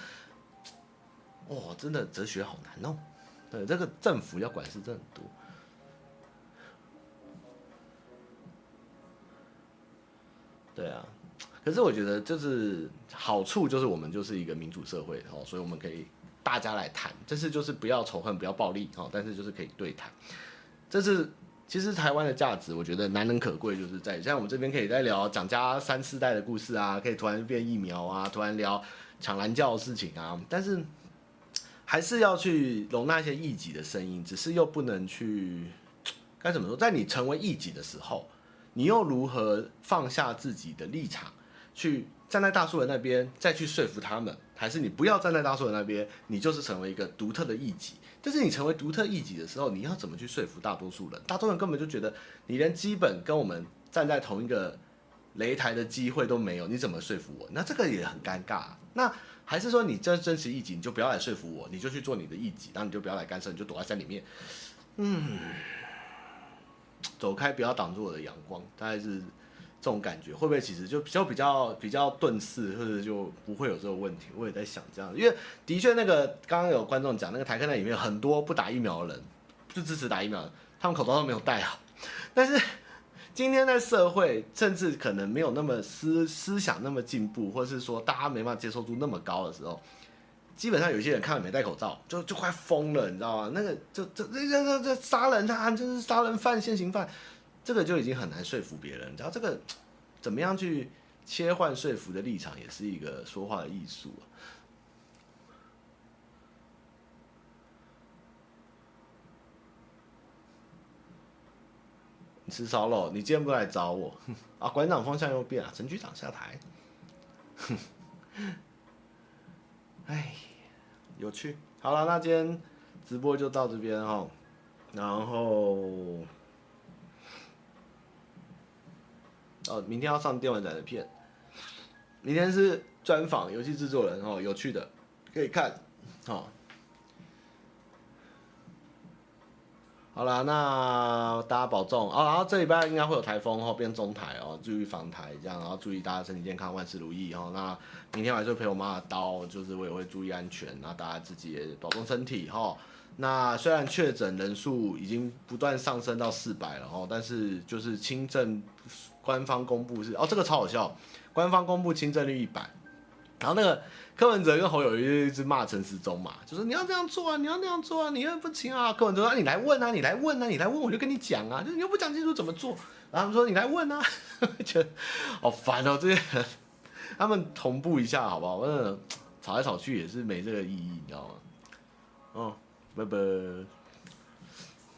哇、哦，真的哲学好难哦。对，这个政府要管事真很多。对啊，可是我觉得就是好处就是我们就是一个民主社会哦，所以我们可以大家来谈，这是就是不要仇恨，不要暴力哦，但是就是可以对谈，这是。其实台湾的价值，我觉得难能可贵，就是在像我们这边可以再聊蒋家三四代的故事啊，可以突然变疫苗啊，突然聊抢蓝教的事情啊，但是还是要去容纳一些异己的声音，只是又不能去 该怎么说，在你成为异己的时候，你又如何放下自己的立场，去站在大数人那边，再去说服他们，还是你不要站在大数人那边，你就是成为一个独特的异己。但是你成为独特异己的时候，你要怎么去说服大多数人？大多数人根本就觉得你连基本跟我们站在同一个擂台的机会都没有，你怎么说服我？那这个也很尴尬。那还是说你真真实异己，你就不要来说服我，你就去做你的异己，然后你就不要来干涉，你就躲在山里面，嗯，走开，不要挡住我的阳光，大概是。这种感觉会不会其实就比较比较比较顿世，或者就不会有这个问题？我也在想这样，因为的确那个刚刚有观众讲，那个台客那里面很多不打疫苗的人，就支持打疫苗的，他们口罩都没有戴好。但是今天在社会，甚至可能没有那么思思想那么进步，或是说大家没办法接受度那么高的时候，基本上有些人看了没戴口罩，就就快疯了，你知道吗？那个就这这这这杀人啊，就是杀人犯、现行犯。这个就已经很难说服别人，你知道这个怎么样去切换说服的立场，也是一个说话的艺术啊。吃烧肉，你今天不来找我啊？馆长方向又变了，陈局长下台。哎，有趣。好了，那今天直播就到这边哈，然后。哦，明天要上电玩展的片，明天是专访游戏制作人哦，有趣的可以看，好，好了，那大家保重哦。然后这礼拜应该会有台风哦，变中台哦，注意防台这样，然后注意大家身体健康，万事如意哦。那明天晚上陪我妈的刀，就是我也会注意安全，那大家自己也保重身体哈。那虽然确诊人数已经不断上升到四百了哦，但是就是轻症。官方公布是哦，这个超好笑。官方公布轻症率一百，然后那个柯文哲跟侯友宜一直骂陈时中嘛，就说你要这样做啊，你要那样做啊，你又不行啊。柯文哲说、你来问啊，你来问啊，你来问我就跟你讲啊，就是你又不讲清楚怎么做。然后他们说你来问啊，觉得好烦哦，这些人，他们同步一下好不好？真的吵来吵去也是没这个意义，你知道吗？哦，拜拜。